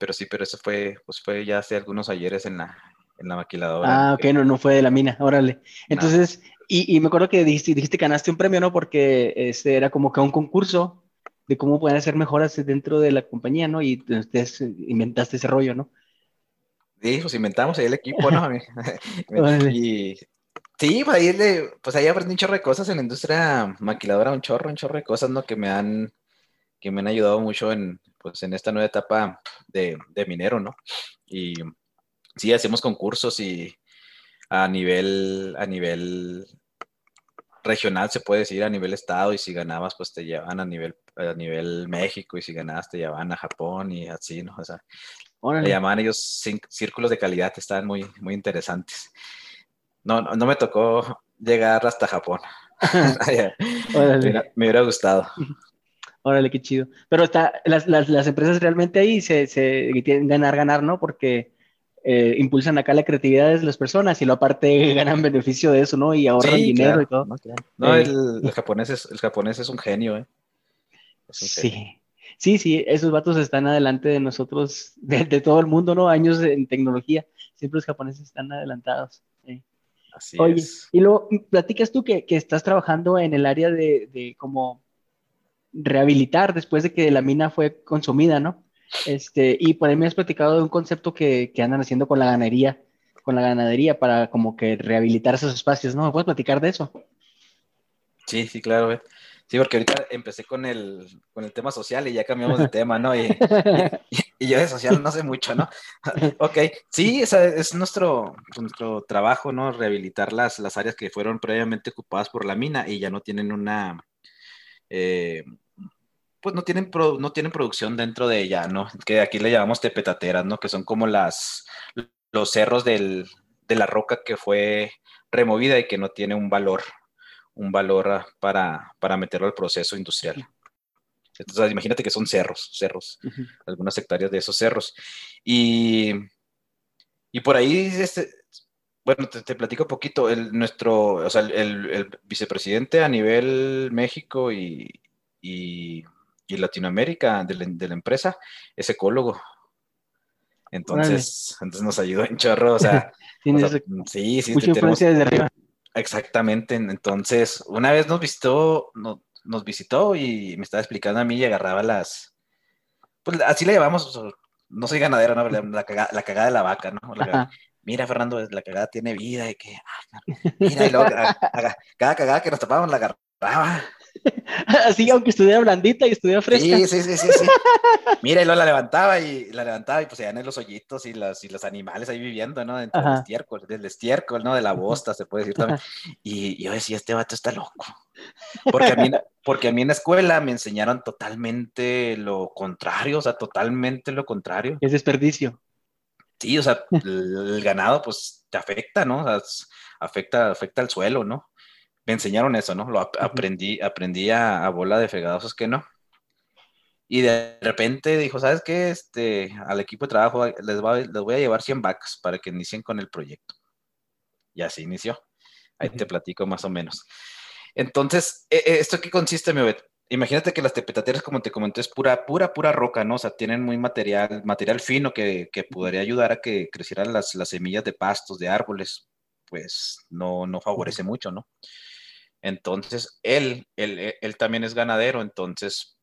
Pero sí, pero eso fue, pues fue ya hace algunos ayeres en la, en la maquiladora. Ah, ok, no, no fue de la mina, órale. Entonces, y, y, me acuerdo que dijiste, dijiste que ganaste un premio, ¿no? Porque este era como que un concurso de cómo pueden hacer mejoras dentro de la compañía, ¿no? Y ustedes inventaste ese rollo, ¿no? Sí, pues inventamos ahí el equipo, ¿no? y sí, pues ahí, le, pues ahí aprendí un chorro de cosas en la industria maquiladora, un chorro, un chorro de cosas, ¿no? Que me han, que me han ayudado mucho en, pues, en esta nueva etapa de, de minero, ¿no? Y sí, hacemos concursos y a nivel, a nivel regional se puede decir a nivel estado y si ganabas pues te llevan a nivel a nivel México y si ganabas te llevaban a Japón y así, ¿no? O sea, le llamaban ellos círculos de calidad, estaban muy, muy interesantes. No, no, me tocó llegar hasta Japón. me, hubiera, gustado. Órale, qué chido. Pero está, las, las, las empresas realmente ahí se, se tienen ganar, ganar, ¿no? Porque eh, impulsan acá la creatividad de las personas y lo aparte ganan beneficio de eso, ¿no? Y ahorran dinero y todo. No, eh, el, japonés es, el japonés es un genio, ¿eh? sí. Sí, sí, esos vatos están adelante de nosotros, de, todo el mundo, ¿no? Años en tecnología. Siempre los japoneses están adelantados. Así Oye, y luego platicas tú que, que, estás trabajando en el área de, de como rehabilitar después de que la mina fue consumida, ¿no? Este, y por ahí me has platicado de un concepto que, que, andan haciendo con la ganadería, con la ganadería para como que rehabilitar esos espacios, ¿no? ¿Me puedes platicar de eso? Sí, sí, claro. Sí, porque ahorita empecé con el, con el tema social y ya cambiamos de tema, ¿no? Y, y, yo de social no sé mucho, ¿no? ok, sí, esa es nuestro, nuestro trabajo, ¿no? Rehabilitar las, las áreas que fueron previamente ocupadas por la mina y ya no tienen una... Eh, pues no tienen, no tienen producción dentro de ella, ¿no? Que aquí le llamamos tepetateras, ¿no? Que son como las, los cerros del, de la roca que fue removida y que no tiene un valor, un valor ah, para, para meterlo al proceso industrial. Entonces, imagínate que son cerros, cerros, algunas hectáreas de esos cerros. Y, y por ahí, este, bueno, te, platico un poquito, el, nuestro, o sea, el, el vicepresidente a nivel México y, y y Latinoamérica de la, empresa es ecólogo. Entonces, entonces nos ayudó en chorro, o sea, sí, sí, mucha influencia desde arriba. Exactamente, entonces una vez nos visitó, nos visitó y me estaba explicando a mí y agarraba las, pues así le llamamos, no soy ganadero, ¿no? La, cagada, la cagada de la vaca, ¿no? Mira, Fernando, la cagada tiene vida y que, ah, mira, y luego, cada cagada que nos tapábamos la agarraba Así, aunque estuviera blandita y estuviera fresca. Sí, sí, sí, sí. sí. Mira, y luego la levantaba y la levantaba y pues se en los hoyitos y los, y los animales ahí viviendo, ¿no? Dentro del estiércol, del estiércol, ¿no? De la bosta, se puede decir también. Y, yo decía, este vato está loco. Porque a, mí, porque a mí en la escuela me enseñaron totalmente lo contrario, o sea, totalmente lo contrario. Es desperdicio. Sí, o sea, el, ganado pues te afecta, ¿no? O sea, afecta, afecta al suelo, ¿no? me enseñaron eso, ¿no? Lo aprendí, aprendí a, bola de fregadazos que no. Y de repente dijo, ¿sabes qué? Este, al equipo de trabajo les, voy a llevar 100 vacas para que inicien con el proyecto. Y así inició. Ahí te platico más o menos. Entonces, e, e, ¿esto qué consiste, mi Imagínate que las tepetateras, como te comenté, es pura, pura, pura roca, ¿no? O sea, tienen muy material, material fino que, que podría ayudar a que crecieran las, las, semillas de pastos, de árboles, pues no, no favorece mucho, ¿no? Entonces, él, él, él también es ganadero, entonces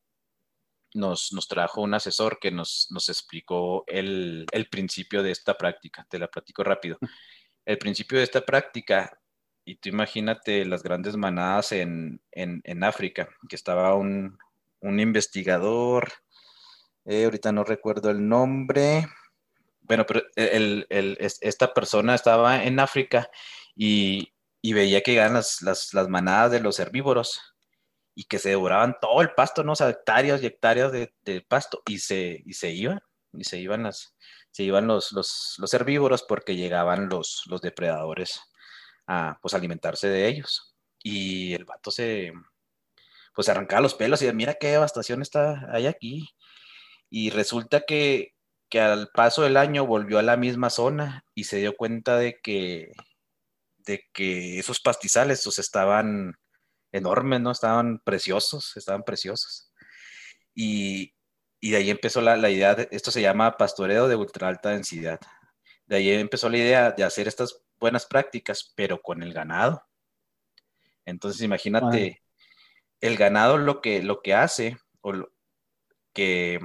nos, nos trajo un asesor que nos, nos explicó el, el principio de esta práctica. Te la platico rápido. El principio de esta práctica y tú imagínate las grandes manadas en, África, que estaba un, investigador, eh, ahorita no recuerdo el nombre, bueno, pero esta persona estaba en África y, veía que llegaban las, manadas de los herbívoros y que se devoraban todo el pasto, ¿no? O sea, hectáreas y hectáreas de, pasto y se, y se iban, y se iban las, se iban los, los, herbívoros porque llegaban los, los depredadores a pues alimentarse de ellos. Y el vato se, pues arrancaba los pelos y decía, mira qué devastación está hay aquí. Y resulta que, que al paso del año volvió a la misma zona y se dio cuenta de que, de que esos pastizales pues, estaban enormes, ¿no? Estaban preciosos, estaban preciosos. Y, y de ahí empezó la, la, idea, de, esto se llama pastoreo de ultra alta densidad. De ahí empezó la idea de hacer estas buenas prácticas, pero con el ganado. Entonces, imagínate, el ganado lo que, lo que hace, o que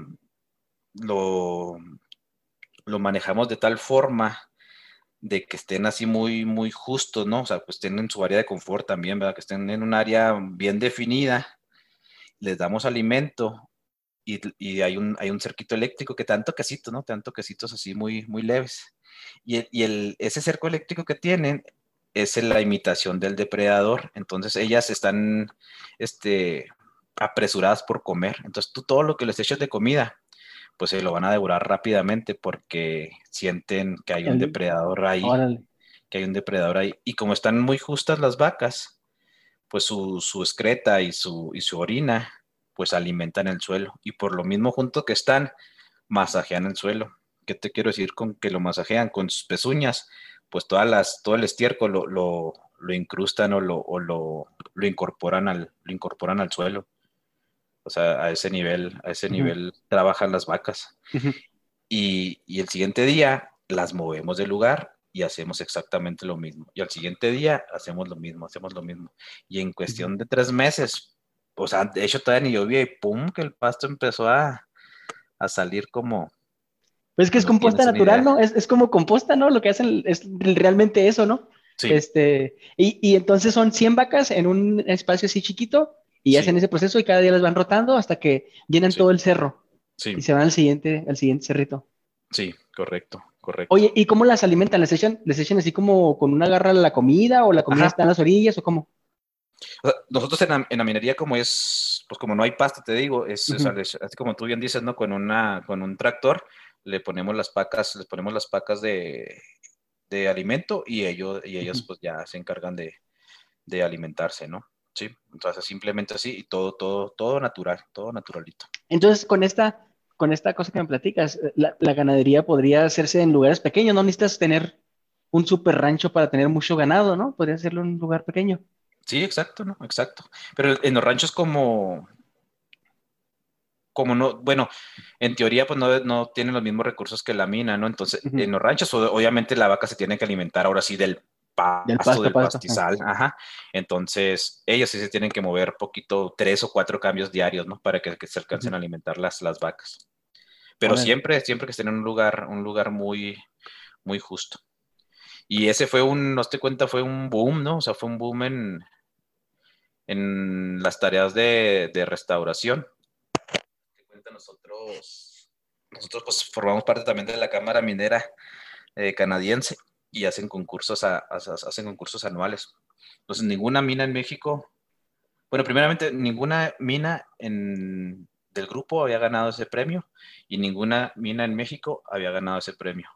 lo, lo manejamos de tal forma de que estén así muy, muy justos, ¿no? O sea, pues estén en su área de confort también, ¿verdad? Que estén en un área bien definida, les damos alimento y, y hay, un, hay un cerquito eléctrico que tanto quesito, ¿no? Tanto quesitos así muy, muy leves. Y, el, ese cerco eléctrico que tienen es la imitación del depredador. Entonces ellas están este, apresuradas por comer. Entonces tú todo lo que les eches de comida, pues se lo van a devorar rápidamente porque sienten que hay un depredador ahí. Que hay un depredador ahí. Y como están muy justas las vacas, pues su, su excreta y su, y su orina, pues alimentan el suelo. Y por lo mismo junto que están, masajean el suelo. ¿Qué te quiero decir con que lo masajean con sus pezuñas? Pues todas las, todo el estiércol lo, lo, lo incrustan o, lo, o lo, lo, incorporan al, lo incorporan al suelo. O sea, a ese nivel, a ese nivel trabajan las vacas. y, y, el siguiente día las movemos del lugar y hacemos exactamente lo mismo. Y al siguiente día hacemos lo mismo, hacemos lo mismo. Y en cuestión de tres meses, o sea, de hecho todavía ni llovía y pum, que el pasto empezó a, a salir como, pues es que es composta natural, ¿no? Es, como composta, ¿no? Lo que hacen es realmente eso, ¿no? Sí. Este, y, entonces son 100 vacas en un espacio así chiquito y hacen ese proceso y cada día las van rotando hasta que llenan todo el cerro. Sí. Y se van al siguiente, al siguiente cerrito. Sí, correcto, correcto. Oye, ¿y cómo las alimentan? ¿Les echan, les echan así como con una garra la comida o la comida está en las orillas o cómo? Nosotros en la, en la, minería, como es, pues como no hay pasta, te digo, es, así como tú bien dices, ¿no? Con, una, con un tractor, le ponemos las pacas, les ponemos las pacas de, de alimento y ellos, y ellos pues ya se encargan de, de, alimentarse, ¿no? Sí, entonces simplemente así y todo, todo, todo natural, todo naturalito. Entonces, con esta, con esta cosa que me platicas, la, la ganadería podría hacerse en lugares pequeños, no necesitas tener un super rancho para tener mucho ganado, ¿no? Podría hacerlo en un lugar pequeño. Sí, exacto, ¿no? Exacto. Pero en los ranchos como, como no, bueno, en teoría pues no, no tienen los mismos recursos que la mina, ¿no? Entonces, en los ranchos obviamente la vaca se tiene que alimentar ahora sí del pasto, del, pastizal, ajá. Entonces, ellos sí se tienen que mover poquito, tres o cuatro cambios diarios, ¿no? Para que, se alcancen a alimentar las, las vacas. Pero siempre, siempre que estén en un lugar, un lugar muy, muy justo. Y ese fue un, no te cuenta, fue un boom, ¿no? O sea, fue un boom en, en las tareas de, de restauración nosotros, nosotros pues formamos parte también de la Cámara Minera eh, Canadiense y hacen concursos, hacen concursos anuales. Entonces, ninguna mina en México, bueno, primeramente, ninguna mina en, del grupo había ganado ese premio y ninguna mina en México había ganado ese premio.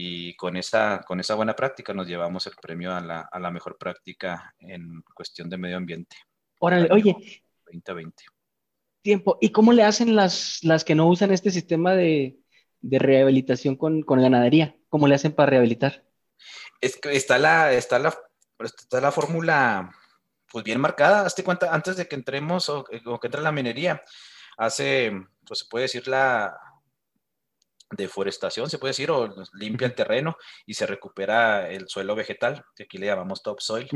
Y con esa, con esa buena práctica nos llevamos el premio a la, a la mejor práctica en cuestión de medio ambiente. Órale, oye. 2020 tiempo. ¿Y cómo le hacen las, las que no usan este sistema de, de rehabilitación con, con, ganadería? ¿Cómo le hacen para rehabilitar? Es que está la, está la, está la fórmula, pues bien marcada. Hazte cuenta, antes de que entremos o, o que entre la minería, hace, pues se puede decir la deforestación, se puede decir, o limpia el terreno y se recupera el suelo vegetal, que aquí le llamamos topsoil.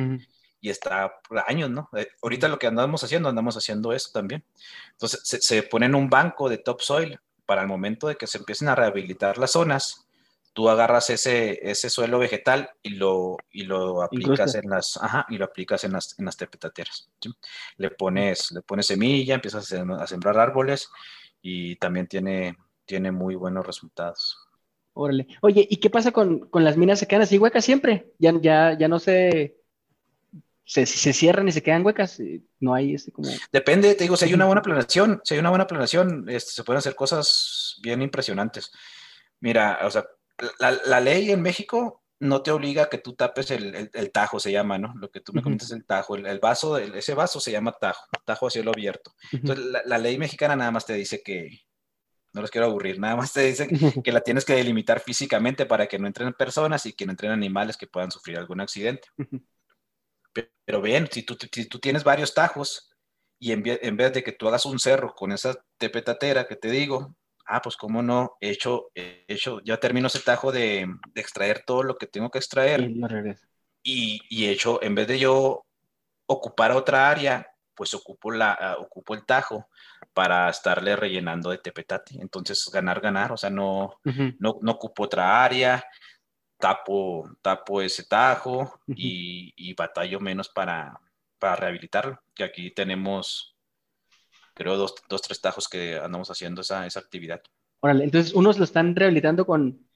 Y está por años, ¿no? Eh, ahorita lo que andamos haciendo, andamos haciendo eso también. Entonces, se, se pone en un banco de topsoil para el momento de que se empiecen a rehabilitar las zonas, tú agarras ese, ese suelo vegetal y lo, y lo aplicas en las, ajá, y lo aplicas en las, en las tepetateras. Le pones, le pones semilla, empiezas a, sembrar árboles y también tiene, tiene muy buenos resultados. Órale. Oye, ¿y qué pasa con, con las minas? ¿Se quedan así huecas siempre? Ya, ya, ya no se, se, se cierran y se quedan huecas. No hay este como. Depende, te digo, si hay una buena planeación, si hay una buena planeación, este, se pueden hacer cosas bien impresionantes. Mira, o sea, la, ley en México no te obliga a que tú tapes el, tajo, se llama, ¿no? Lo que tú me comentas, el tajo, el, vaso, ese vaso se llama tajo, tajo a cielo abierto. Entonces, la, ley mexicana nada más te dice que, no los quiero aburrir, nada más te dice que la tienes que delimitar físicamente para que no entren personas y que no entren animales que puedan sufrir algún accidente. Pero bien, si tú, si tú tienes varios tajos y en, en, vez de que tú hagas un cerro con esa tepetatera que te digo, ah, pues cómo no, he hecho, he hecho, ya termino ese tajo de, extraer todo lo que tengo que extraer. Y, y, he hecho, en vez de yo ocupar otra área, pues ocupo, la, ocupo el tajo para estarle rellenando de tepetate. Entonces, ganar, ganar, o sea, no, no, no, ocupo otra área, tapo, tapo ese tajo y, y, batallo menos para, para rehabilitarlo. Que aquí tenemos creo, dos, dos, tres tajos que andamos haciendo esa, esa actividad. Órale, entonces unos lo están rehabilitando con,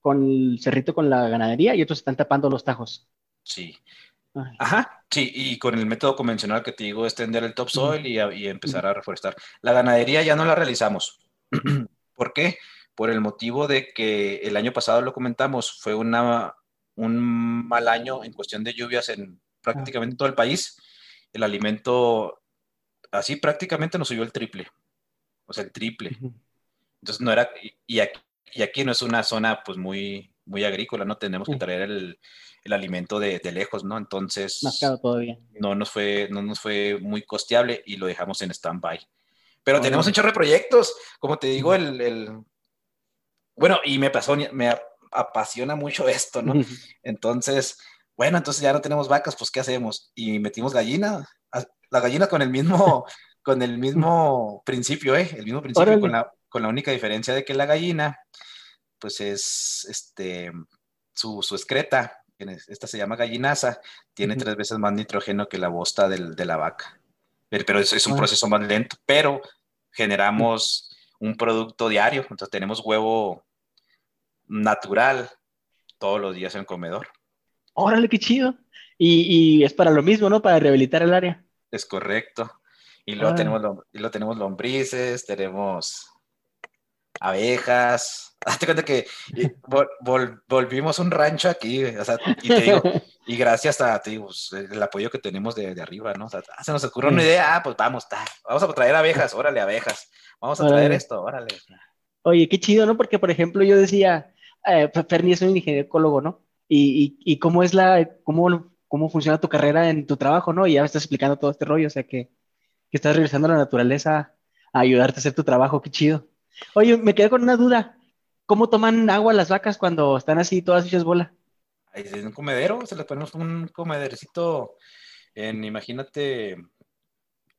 con el cerrito con la ganadería y otros están tapando los tajos. Sí. Ajá, sí, y con el método convencional que te digo, extender el topsoil y, y empezar a reforestar. La ganadería ya no la realizamos. ¿Por qué? Por el motivo de que el año pasado lo comentamos, fue una, un mal año en cuestión de lluvias en prácticamente todo el país. El alimento así prácticamente nos subió el triple. O sea, el triple. Entonces no era, y aquí, y aquí, no es una zona pues muy, muy agrícola, ¿no? Tenemos que traer el, el alimento de, de, lejos, ¿no? Entonces... Más caro todavía. No nos fue, no nos fue muy costeable y lo dejamos en stand-by. Pero tenemos un chorro de proyectos, como te digo, el, el... Bueno, y me pasó, me apasiona mucho esto, ¿no? Entonces, bueno, entonces ya no tenemos vacas, pues ¿qué hacemos? Y metimos gallina, la gallina con el mismo, con el mismo principio, ¿eh? El mismo principio, con la, con la, única diferencia de que la gallina, pues es, este, su, su excreta, esta se llama gallinaza, tiene tres veces más nitrógeno que la bosta del, de la vaca. Pero, es, un proceso más lento, pero generamos un producto diario, entonces tenemos huevo natural todos los días en el comedor. Órale, qué chido. Y, y, es para lo mismo, ¿no? Para rehabilitar el área. Es correcto. Y luego, ah. tenemos, y lo tenemos lombrices, tenemos abejas. Hazte cuenta que volvimos un rancho aquí, o sea, y te digo, y gracias a ti, pues, el apoyo que tenemos de, de arriba, ¿no? O sea, se nos ocurrió una idea, ah, pues vamos, vamos a traer abejas, órale, abejas, vamos a traer esto, órale. Oye, qué chido, ¿no? Porque, por ejemplo, yo decía, eh, Ferni es un ingeniero ecólogo, ¿no? Y, y, y cómo es la, cómo cómo funciona tu carrera en tu trabajo, ¿no? Y ya me estás explicando todo este rollo, o sea que, que estás regresando a la naturaleza a ayudarte a hacer tu trabajo, qué chido. Oye, me quedé con una duda. ¿Cómo toman agua las vacas cuando están así todas hechas bola? En un comedero, se les ponemos un comedercito en, imagínate,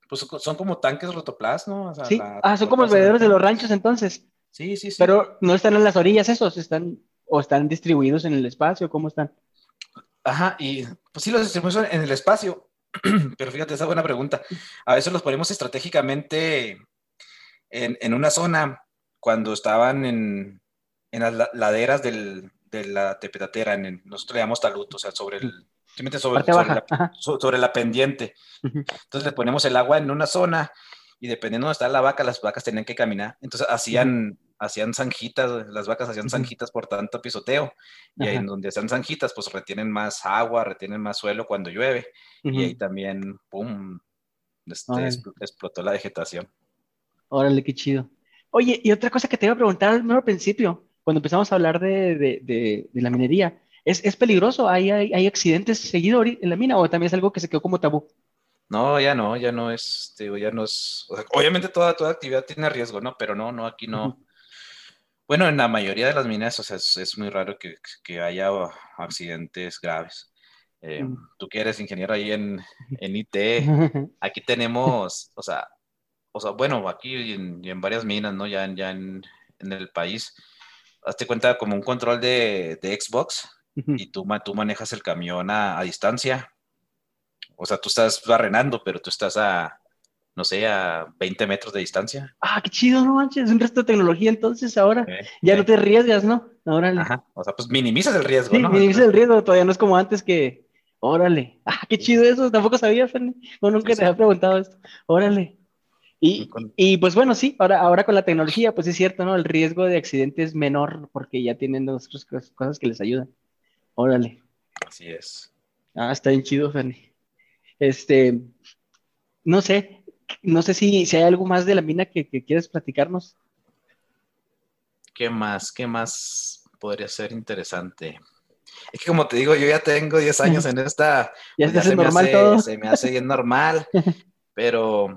pues son como tanques rotoplas, ¿no? sí, ah, son como los bebederos de los ranchos entonces. Sí, sí, sí. Pero no están en las orillas esos, están, o están distribuidos en el espacio, ¿cómo están? Ajá, y pues sí los distribuimos en el espacio, pero fíjate, esa buena pregunta. A veces los ponemos estratégicamente en, en una zona cuando estaban en, en las laderas del, de la tepetatera, en nosotros le llamamos talud, o sea, sobre el, sobre, sobre, la, sobre, la, pendiente. Entonces le ponemos el agua en una zona y dependiendo de dónde está la vaca, las vacas tenían que caminar. Entonces hacían hacían zanjitas, las vacas hacían zanjitas por tanto pisoteo, y ahí en donde hacían zanjitas, pues retienen más agua, retienen más suelo cuando llueve, y ahí también, ¡pum!, este, explotó la vegetación. Órale, qué chido. Oye, y otra cosa que te iba a preguntar al principio, cuando empezamos a hablar de, de, de, la minería, ¿Es, es peligroso? ¿Hay, ¿Hay, hay, accidentes seguidos en la mina o también es algo que se quedó como tabú? No, ya no, ya no es, digo, ya no es, o sea, obviamente toda, toda actividad tiene riesgo, ¿no? Pero no, no, aquí no. Uh -huh. Bueno, en la mayoría de las minas, o sea, es, es muy raro que, que, haya accidentes graves. Eh, uh -huh. Tú que eres ingeniero ahí en, en IT, aquí tenemos, o sea, o sea, bueno, aquí y en, y en varias minas, ¿no? Ya, ya en, en, el país, hazte cuenta como un control de, de Xbox uh -huh. y tú, tú manejas el camión a, a distancia o sea, tú estás barrenando, pero tú estás a, no sé, a 20 metros de distancia. Ah, qué chido, no manches, es un resto de tecnología entonces ahora. Eh, ya eh. no te arriesgas, ¿no? Órale. Ajá, o sea, pues minimizas el riesgo, sí, ¿no? minimizas el riesgo, todavía no es como antes que, órale. Ah, qué chido eso, tampoco sabía, Ferni. No, nunca sí, te sí. había preguntado esto. Órale. Y, y, pues bueno, sí, ahora, ahora con la tecnología, pues es cierto, ¿no? El riesgo de accidente es menor porque ya tienen dos cosas que les ayudan. Órale. Así es. Ah, está bien chido, Ferni. Este, no sé, no sé si, si hay algo más de la mina que, que, quieres platicarnos. ¿Qué más? ¿Qué más podría ser interesante? Es que como te digo, yo ya tengo 10 años en esta. ya, pues ya se normal hace, todo. Se me hace bien normal, pero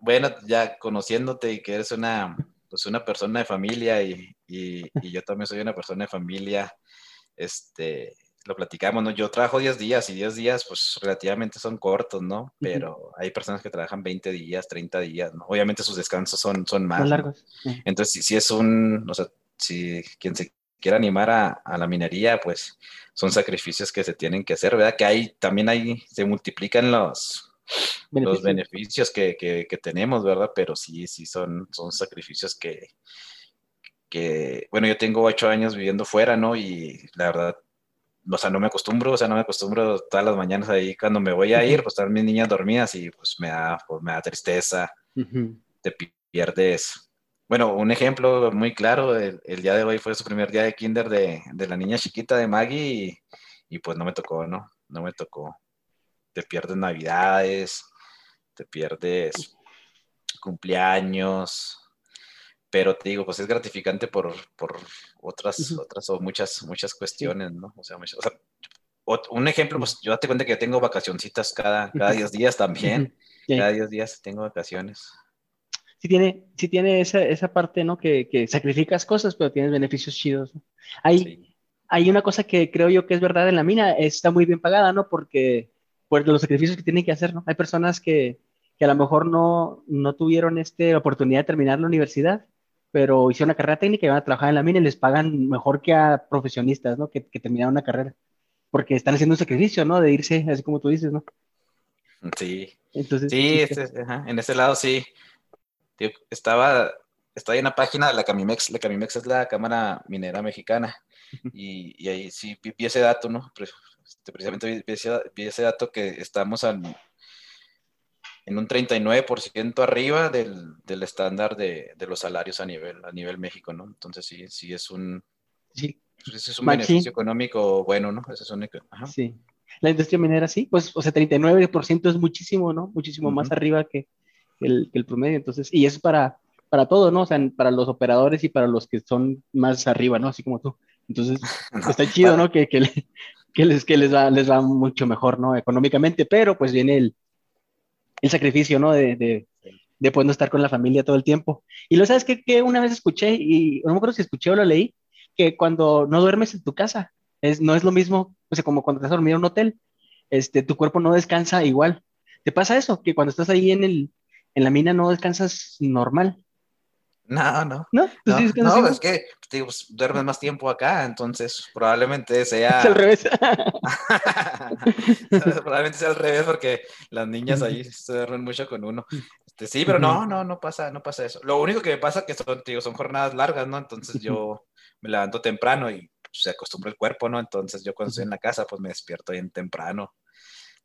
bueno, ya conociéndote y que eres una, pues una persona de familia y, y, y yo también soy una persona de familia, este, lo platicamos, ¿no? Yo trabajo 10 días y 10 días, pues relativamente son cortos, ¿no? Pero hay personas que trabajan 20 días, 30 días, ¿no? Obviamente sus descansos son, son más. Son largos. ¿no? Entonces, si, si, es un, o sea, si quien se quiera animar a, a, la minería, pues son sacrificios que se tienen que hacer, ¿verdad? Que hay, también hay, se multiplican los, beneficios. los beneficios que, que, que, tenemos, ¿verdad? Pero sí, sí son, son sacrificios que, que, bueno, yo tengo ocho años viviendo fuera, ¿no? Y la verdad, o sea, no me acostumbro, o sea, no me acostumbro todas las mañanas ahí cuando me voy a ir, pues están mis niñas dormidas y pues me da, pues, me da tristeza, uh -huh. te pierdes. Bueno, un ejemplo muy claro, el, el, día de hoy fue su primer día de kinder de, de la niña chiquita de Maggie y, y, pues no me tocó, ¿no? No me tocó. Te pierdes navidades, te pierdes cumpleaños, pero te digo, pues es gratificante por, por otras, uh -huh. otras o muchas, muchas cuestiones, ¿no? O sea, muchas, o sea, un ejemplo, pues yo date cuenta que yo tengo vacacioncitas cada, cada 10 días también, cada 10 días tengo vacaciones. Sí tiene, sí tiene esa, esa parte, ¿no? Que, que sacrificas cosas, pero tienes beneficios chidos. ¿no? Hay, sí. hay una cosa que creo yo que es verdad en la mina, está muy bien pagada, ¿no? Porque por los sacrificios que tienen que hacer, ¿no? Hay personas que, que a lo mejor no, no tuvieron esta oportunidad de terminar la universidad pero hicieron una carrera técnica y van a trabajar en la mina y les pagan mejor que a profesionistas, ¿no? Que, que terminaron una carrera. Porque están haciendo un sacrificio, ¿no? De irse, así como tú dices, ¿no? Sí. Entonces, sí, este, ajá, en ese lado sí. Estaba, estaba en la página de la Camimex. La Camimex es la Cámara Minera Mexicana. Y, y ahí sí vi ese dato, ¿no? Este, precisamente vi ese, vi ese dato que estamos al, en un 39% arriba del, del estándar de, de, los salarios a nivel, a nivel México, ¿no? Entonces sí, sí es un, sí. Pues es un beneficio económico bueno, ¿no? Ese es un, ajá. Sí. La industria minera sí, pues, o sea, 39% es muchísimo, ¿no? Muchísimo uh -huh. más arriba que el, que el promedio, entonces, y eso para, para todo, ¿no? O sea, para los operadores y para los que son más arriba, ¿no? Así como tú. Entonces, no, está chido, ¿no? Que, que, que, les, que les, va, les va mucho mejor, ¿no? Económicamente, pero pues viene el, el sacrificio, ¿no? De, de, de poder no estar con la familia todo el tiempo. Y lo sabes que, que una vez escuché, y no me acuerdo si escuché o lo leí, que cuando no duermes en tu casa, es, no es lo mismo, o sea, como cuando estás dormido en un hotel, este, tu cuerpo no descansa igual. ¿Te pasa eso? Que cuando estás ahí en, el, en la mina no descansas normal. No, no. No, no, sí no es que digo, pues, duermes más tiempo acá, entonces probablemente sea. Es al revés. probablemente sea al revés porque las niñas ahí se duermen mucho con uno. Este, sí, pero no, no, no pasa, no pasa eso. Lo único que me pasa es que son, digo, son jornadas largas, ¿no? Entonces yo me levanto temprano y pues, se acostumbra el cuerpo, ¿no? Entonces yo cuando estoy en la casa, pues me despierto bien temprano.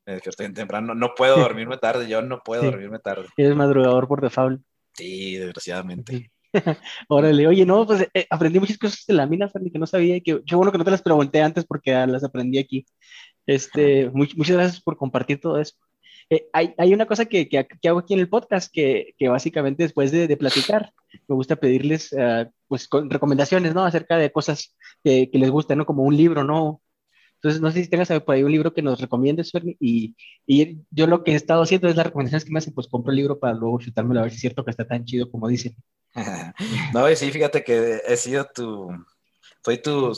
Me despierto bien temprano. No puedo dormirme tarde, yo no puedo sí. dormirme tarde. Eres madrugador por default. Sí, desgraciadamente. Órale, oye, no, pues eh, aprendí muchas cosas de la mina, Fernie, que no sabía, y que qué bueno que no te las pregunté antes porque las aprendí aquí. Este, muy, muchas gracias por compartir todo eso. Eh, hay, hay, una cosa que, que, hago aquí en el podcast que, que básicamente después de, de, platicar, me gusta pedirles uh, pues, recomendaciones, ¿no? Acerca de cosas que, les gusten, ¿no? Como un libro, ¿no? Entonces, no sé si tengas por ahí un libro que nos recomiendes, Fermi, y, y yo lo que he estado haciendo es las recomendaciones que me hacen, pues compro el libro para luego chutármelo a ver si es cierto que está tan chido como dicen. no, sí, fíjate que he sido tu, soy tu,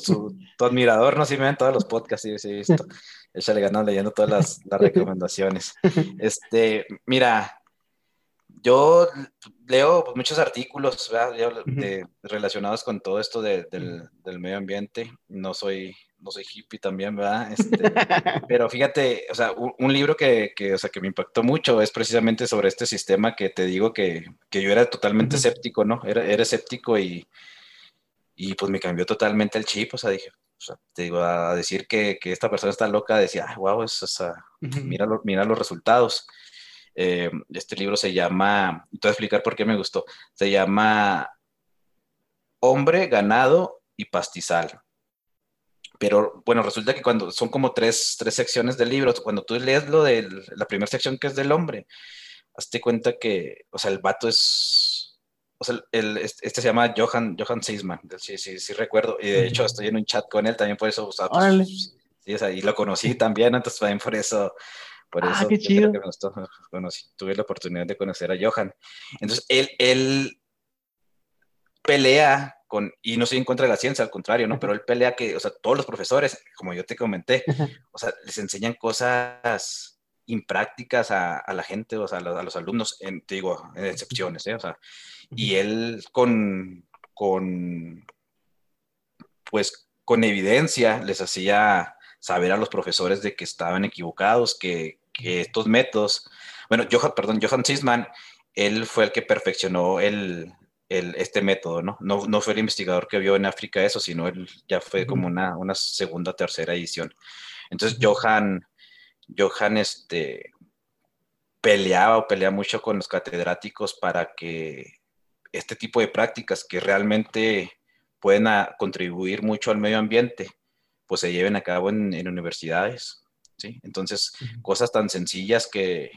tu admirador, no sé si me ven todos los podcasts, sí, sí, he visto. Échale ganas leyendo todas las, las recomendaciones. Este, mira, yo leo pues, muchos artículos relacionados con todo esto del, del, medio ambiente. No soy, no soy hippie también, ¿verdad? Este, pero fíjate, o sea, un, libro que, que, o sea, que me impactó mucho es precisamente sobre este sistema que te digo que, que yo era totalmente escéptico, ¿no? Era, era escéptico y, y pues me cambió totalmente el chip, o sea, dije, o sea, te digo, a decir que, que esta persona está loca, decía, wow, es, o sea, mira, mira los resultados. Eh, este libro se llama, te voy a explicar por qué me gustó, se llama Hombre, Ganado y Pastizal. Pero bueno, resulta que cuando son como tres, tres secciones del libro, cuando tú lees lo de la primera sección que es del hombre, hazte cuenta que, o sea, el vato es, o sea, el, este, se llama Johan, Johan Seisman, sí, sí, sí recuerdo, y de hecho estoy en un chat con él también por eso, o sea, pues, sí, o sea, y lo conocí también, entonces también por eso por ah, eso qué chido. tuve la oportunidad de conocer a Johan. Entonces, él, él pelea con, y no estoy en contra de la ciencia, al contrario, ¿no? Pero él pelea que, o sea, todos los profesores, como yo te comenté, o sea, les enseñan cosas imprácticas a, a la gente, o sea, a los, alumnos, en, te digo, en excepciones, ¿eh? O sea, y él con, con, pues, con evidencia les hacía saber a los profesores de que estaban equivocados, que, estos métodos, bueno, Johan, perdón, Johan Sisman, él fue el que perfeccionó el, este método, ¿no? ¿no? fue el investigador que vio en África eso, sino él ya fue como una, una segunda, tercera edición. Entonces, Johan, Johan, este, peleaba o pelea mucho con los catedráticos para que este tipo de prácticas que realmente pueden contribuir mucho al medio ambiente, pues se lleven a cabo en, universidades, ¿sí? Entonces, cosas tan sencillas que,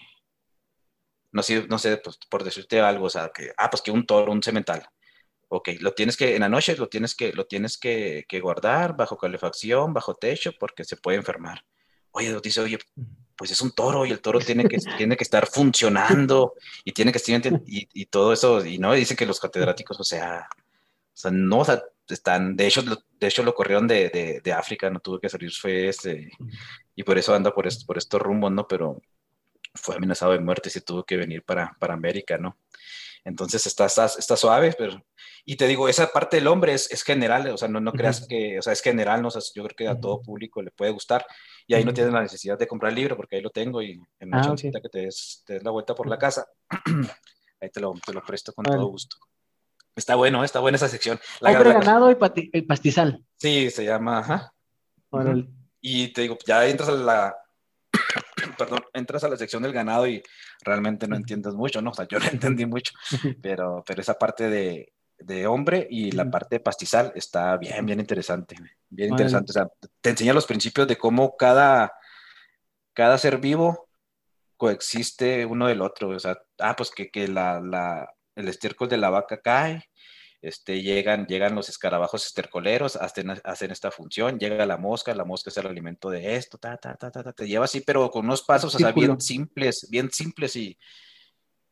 no sé, no sé pues, por decirte algo, o sea, que, ah, pues que un toro, un cemental, ok, lo tienes que, en la noche lo tienes que, lo tienes que, guardar bajo calefacción, bajo techo, porque se puede enfermar. Oye, dice, oye, pues es un toro y el toro tiene que, tiene que estar funcionando y tiene que estar, y, y todo eso, y no, dice que los catedráticos, o sea, o sea, no, o sea, están, de hecho, de hecho lo corrieron de, de, África, no tuvo que salir, fue este, y por eso anda por, por estos rumbos, ¿no? Pero fue amenazado de muerte y tuvo que venir para, para América, ¿no? Entonces está, está, está, suave, pero... Y te digo, esa parte del hombre es, es general, o sea, no, no creas que, o sea, es general, ¿no? O sea, yo creo que a todo público le puede gustar. Y ahí no tienes la necesidad de comprar el libro, porque ahí lo tengo y en una ah, que te des, te des, la vuelta por la casa, ahí te lo, te lo presto con todo gusto. Está bueno, está buena esa sección. La Hombre ganado y, pastizal. Sí, se llama, ajá. Y te digo, ya entras a la, perdón, entras a la sección del ganado y realmente no entiendes mucho, ¿no? O sea, yo no entendí mucho, pero, pero esa parte de, de hombre y la parte de pastizal está bien, bien interesante, bien interesante. O sea, te enseña los principios de cómo cada, cada ser vivo coexiste uno del otro. O sea, ah, pues que, que la, la, el estiércol de la vaca cae, este, llegan, llegan los escarabajos estercoleros, hacen, hacen esta función, llega la mosca, la mosca es el alimento de esto, ta, ta, ta, ta, te lleva así, pero con unos pasos, o sea, bien simples, bien simples y,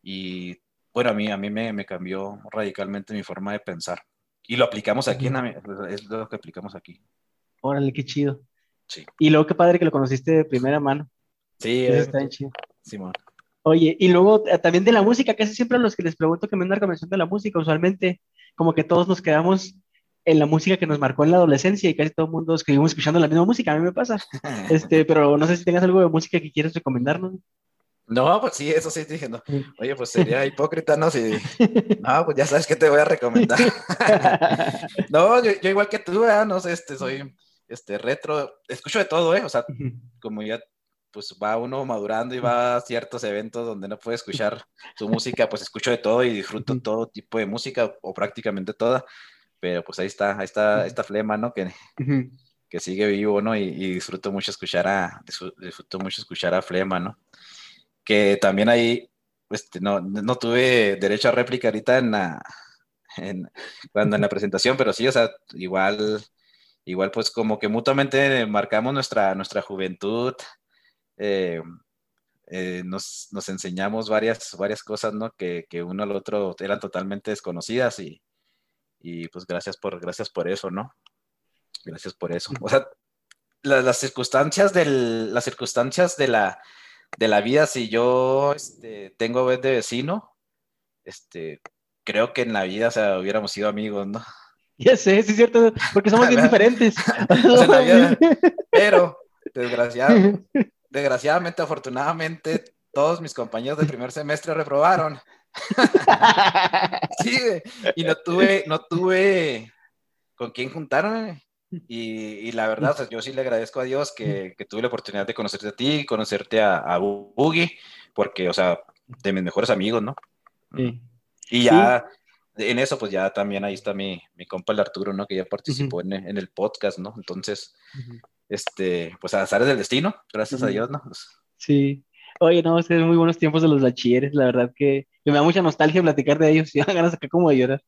y bueno, a mí, a mí me, me, cambió radicalmente mi forma de pensar. Y lo aplicamos aquí, en, es lo que aplicamos aquí. Órale, qué chido. Sí. Y luego qué padre que lo conociste de primera mano. Sí, está chido. Simón. Oye, y luego eh, también de la música, casi siempre a los que les pregunto que me den una recomendación de la música, usualmente como que todos nos quedamos en la música que nos marcó en la adolescencia y casi todo el mundo escribimos escuchando la misma música, a mí me pasa. Este, pero no sé si tengas algo de música que quieres recomendarnos. No, pues sí, eso sí dije, no. Oye, pues sería hipócrita, ¿no? Si, no, pues ya sabes que te voy a recomendar. no, yo, igual que tú, no sé, este, soy este, retro, escucho de todo, ¿eh? O sea, como ya pues va uno madurando y va a ciertos eventos donde no puede escuchar su música, pues escucho de todo y disfruto todo tipo de música o prácticamente toda, pero pues ahí está, ahí está esta flema, ¿no? Que, que sigue vivo, ¿no? Y, disfruto mucho escuchar a, disfruto mucho escuchar a Flema, ¿no? Que también ahí, este, no, no tuve derecho a réplica ahorita en la, en, cuando en la presentación, pero sí, o sea, igual igual pues como que mutuamente marcamos nuestra, nuestra juventud, eh, eh, nos, nos, enseñamos varias, varias cosas, ¿no? Que, que, uno al otro eran totalmente desconocidas y, y, pues gracias por, gracias por eso, ¿no? Gracias por eso. O sea, las circunstancias del, las circunstancias de la, de la vida, si yo este, tengo vez de vecino, este, creo que en la vida, o sea, hubiéramos sido amigos, ¿no? Ya sé, sí es cierto, porque somos bien diferentes. pero, desgraciado, desgraciadamente, afortunadamente, todos mis compañeros del primer semestre reprobaron. sí, y no tuve, no tuve con quién juntarme. Y, la verdad, yo sí le agradezco a Dios que, que, tuve la oportunidad de conocerte a ti, conocerte a, a Boogie, porque, o sea, de mis mejores amigos, ¿no? Sí. Y ya en eso, pues ya también ahí está mi, mi compa el Arturo, ¿no? Que ya participó en, en, el podcast, ¿no? Entonces, este, pues a azar del destino, gracias a Dios, ¿no? Pues sí. Oye, no, es muy buenos tiempos de los bachilleres, la verdad que, me da mucha nostalgia platicar de ellos, y me ganas acá como de llorar.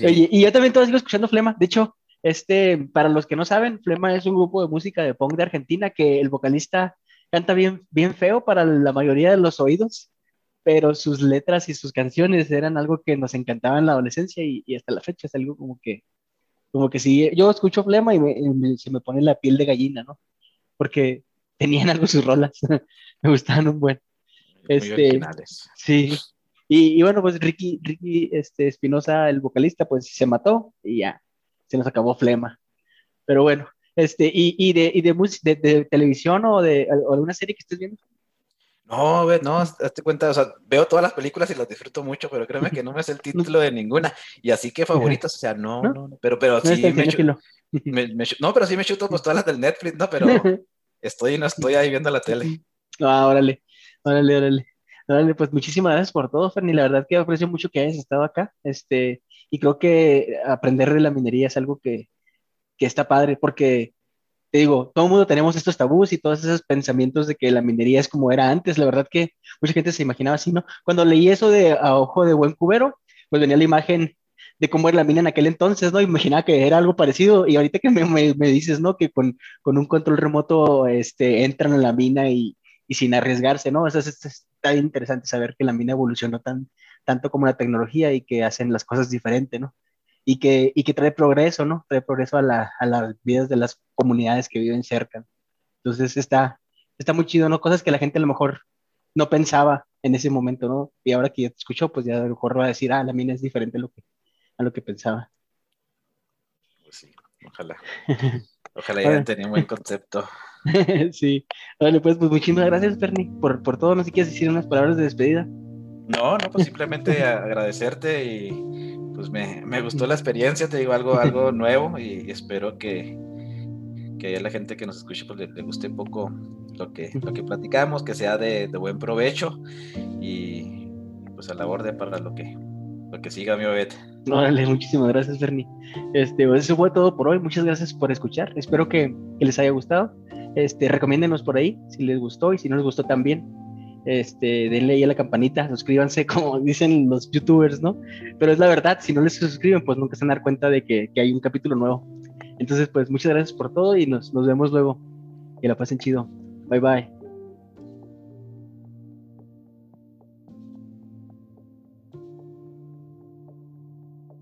Oye, y yo también todavía sigo escuchando Flema, de hecho, este, para los que no saben, Flema es un grupo de música de punk de Argentina que el vocalista canta bien, bien feo para la mayoría de los oídos, pero sus letras y sus canciones eran algo que nos encantaba en la adolescencia y, hasta la fecha es algo como que, como que si yo escucho Flema y, se me pone la piel de gallina, ¿no? Porque tenían algo sus rolas, me gustaban un buen. este, sí. Y, bueno, pues Ricky, Ricky este, Espinosa, el vocalista, pues se mató y ya, se nos acabó Flema. Pero bueno, este, y, y de, y de, de, de, televisión o de alguna serie que estés viendo. No, no, hazte cuenta, o sea, veo todas las películas y las disfruto mucho, pero créeme que no me sé el título de ninguna. Y así que favoritos, o sea, no, no, no pero, pero sí me, No, pero sí me chuto pues todas las del Netflix, ¿no? Pero estoy no estoy ahí viendo la tele. Ah, órale, órale, órale. Órale, pues muchísimas gracias por todo, Ferni. La verdad que aprecio mucho que hayas estado acá. Este, y creo que aprender de la minería es algo que, que está padre, porque te digo, todo el mundo tenemos estos tabús y todos esos pensamientos de que la minería es como era antes. La verdad que mucha gente se imaginaba así, ¿no? Cuando leí eso de a ojo de buen cubero, pues venía la imagen de cómo era la mina en aquel entonces, ¿no? Imaginaba que era algo parecido y ahorita que me, me, dices, ¿no? Que con, con, un control remoto este, entran en la mina y, y sin arriesgarse, ¿no? Eso es, está interesante saber que la mina evolucionó tan, tanto como la tecnología y que hacen las cosas diferente, ¿no? Y que, y que trae progreso, ¿no? Trae progreso a, la, a, las vidas de las comunidades que viven cerca. Entonces está, está muy chido, ¿no? Cosas que la gente a lo mejor no pensaba en ese momento, ¿no? Y ahora que ya te escuchó, pues ya a lo mejor va a decir, ah, la mina es diferente a lo que, a lo que pensaba. Pues sí, ojalá. Ojalá ya tenía un buen concepto. sí. Vale, pues, pues muchísimas gracias, Ferni, por, por todo. No sé si quieres decir unas palabras de despedida. No, no, pues simplemente agradecerte y pues me, me, gustó la experiencia, te digo algo, algo nuevo y, espero que, que a la gente que nos escuche pues le, guste un poco lo que, lo que platicamos, que sea de, de, buen provecho y pues a la orden para lo que, lo que siga mi obed. No, dale, muchísimas gracias, Ferni. Este, pues eso fue todo por hoy. Muchas gracias por escuchar. Espero que, que les haya gustado. Este, recomiéndenos por ahí si les gustó y si no les gustó también este, denle ahí a la campanita, suscríbanse como dicen los youtubers, ¿no? Pero es la verdad, si no les suscriben, pues nunca se van a dar cuenta de que, hay un capítulo nuevo. Entonces, pues muchas gracias por todo y nos, nos vemos luego. Que la pasen chido. Bye bye.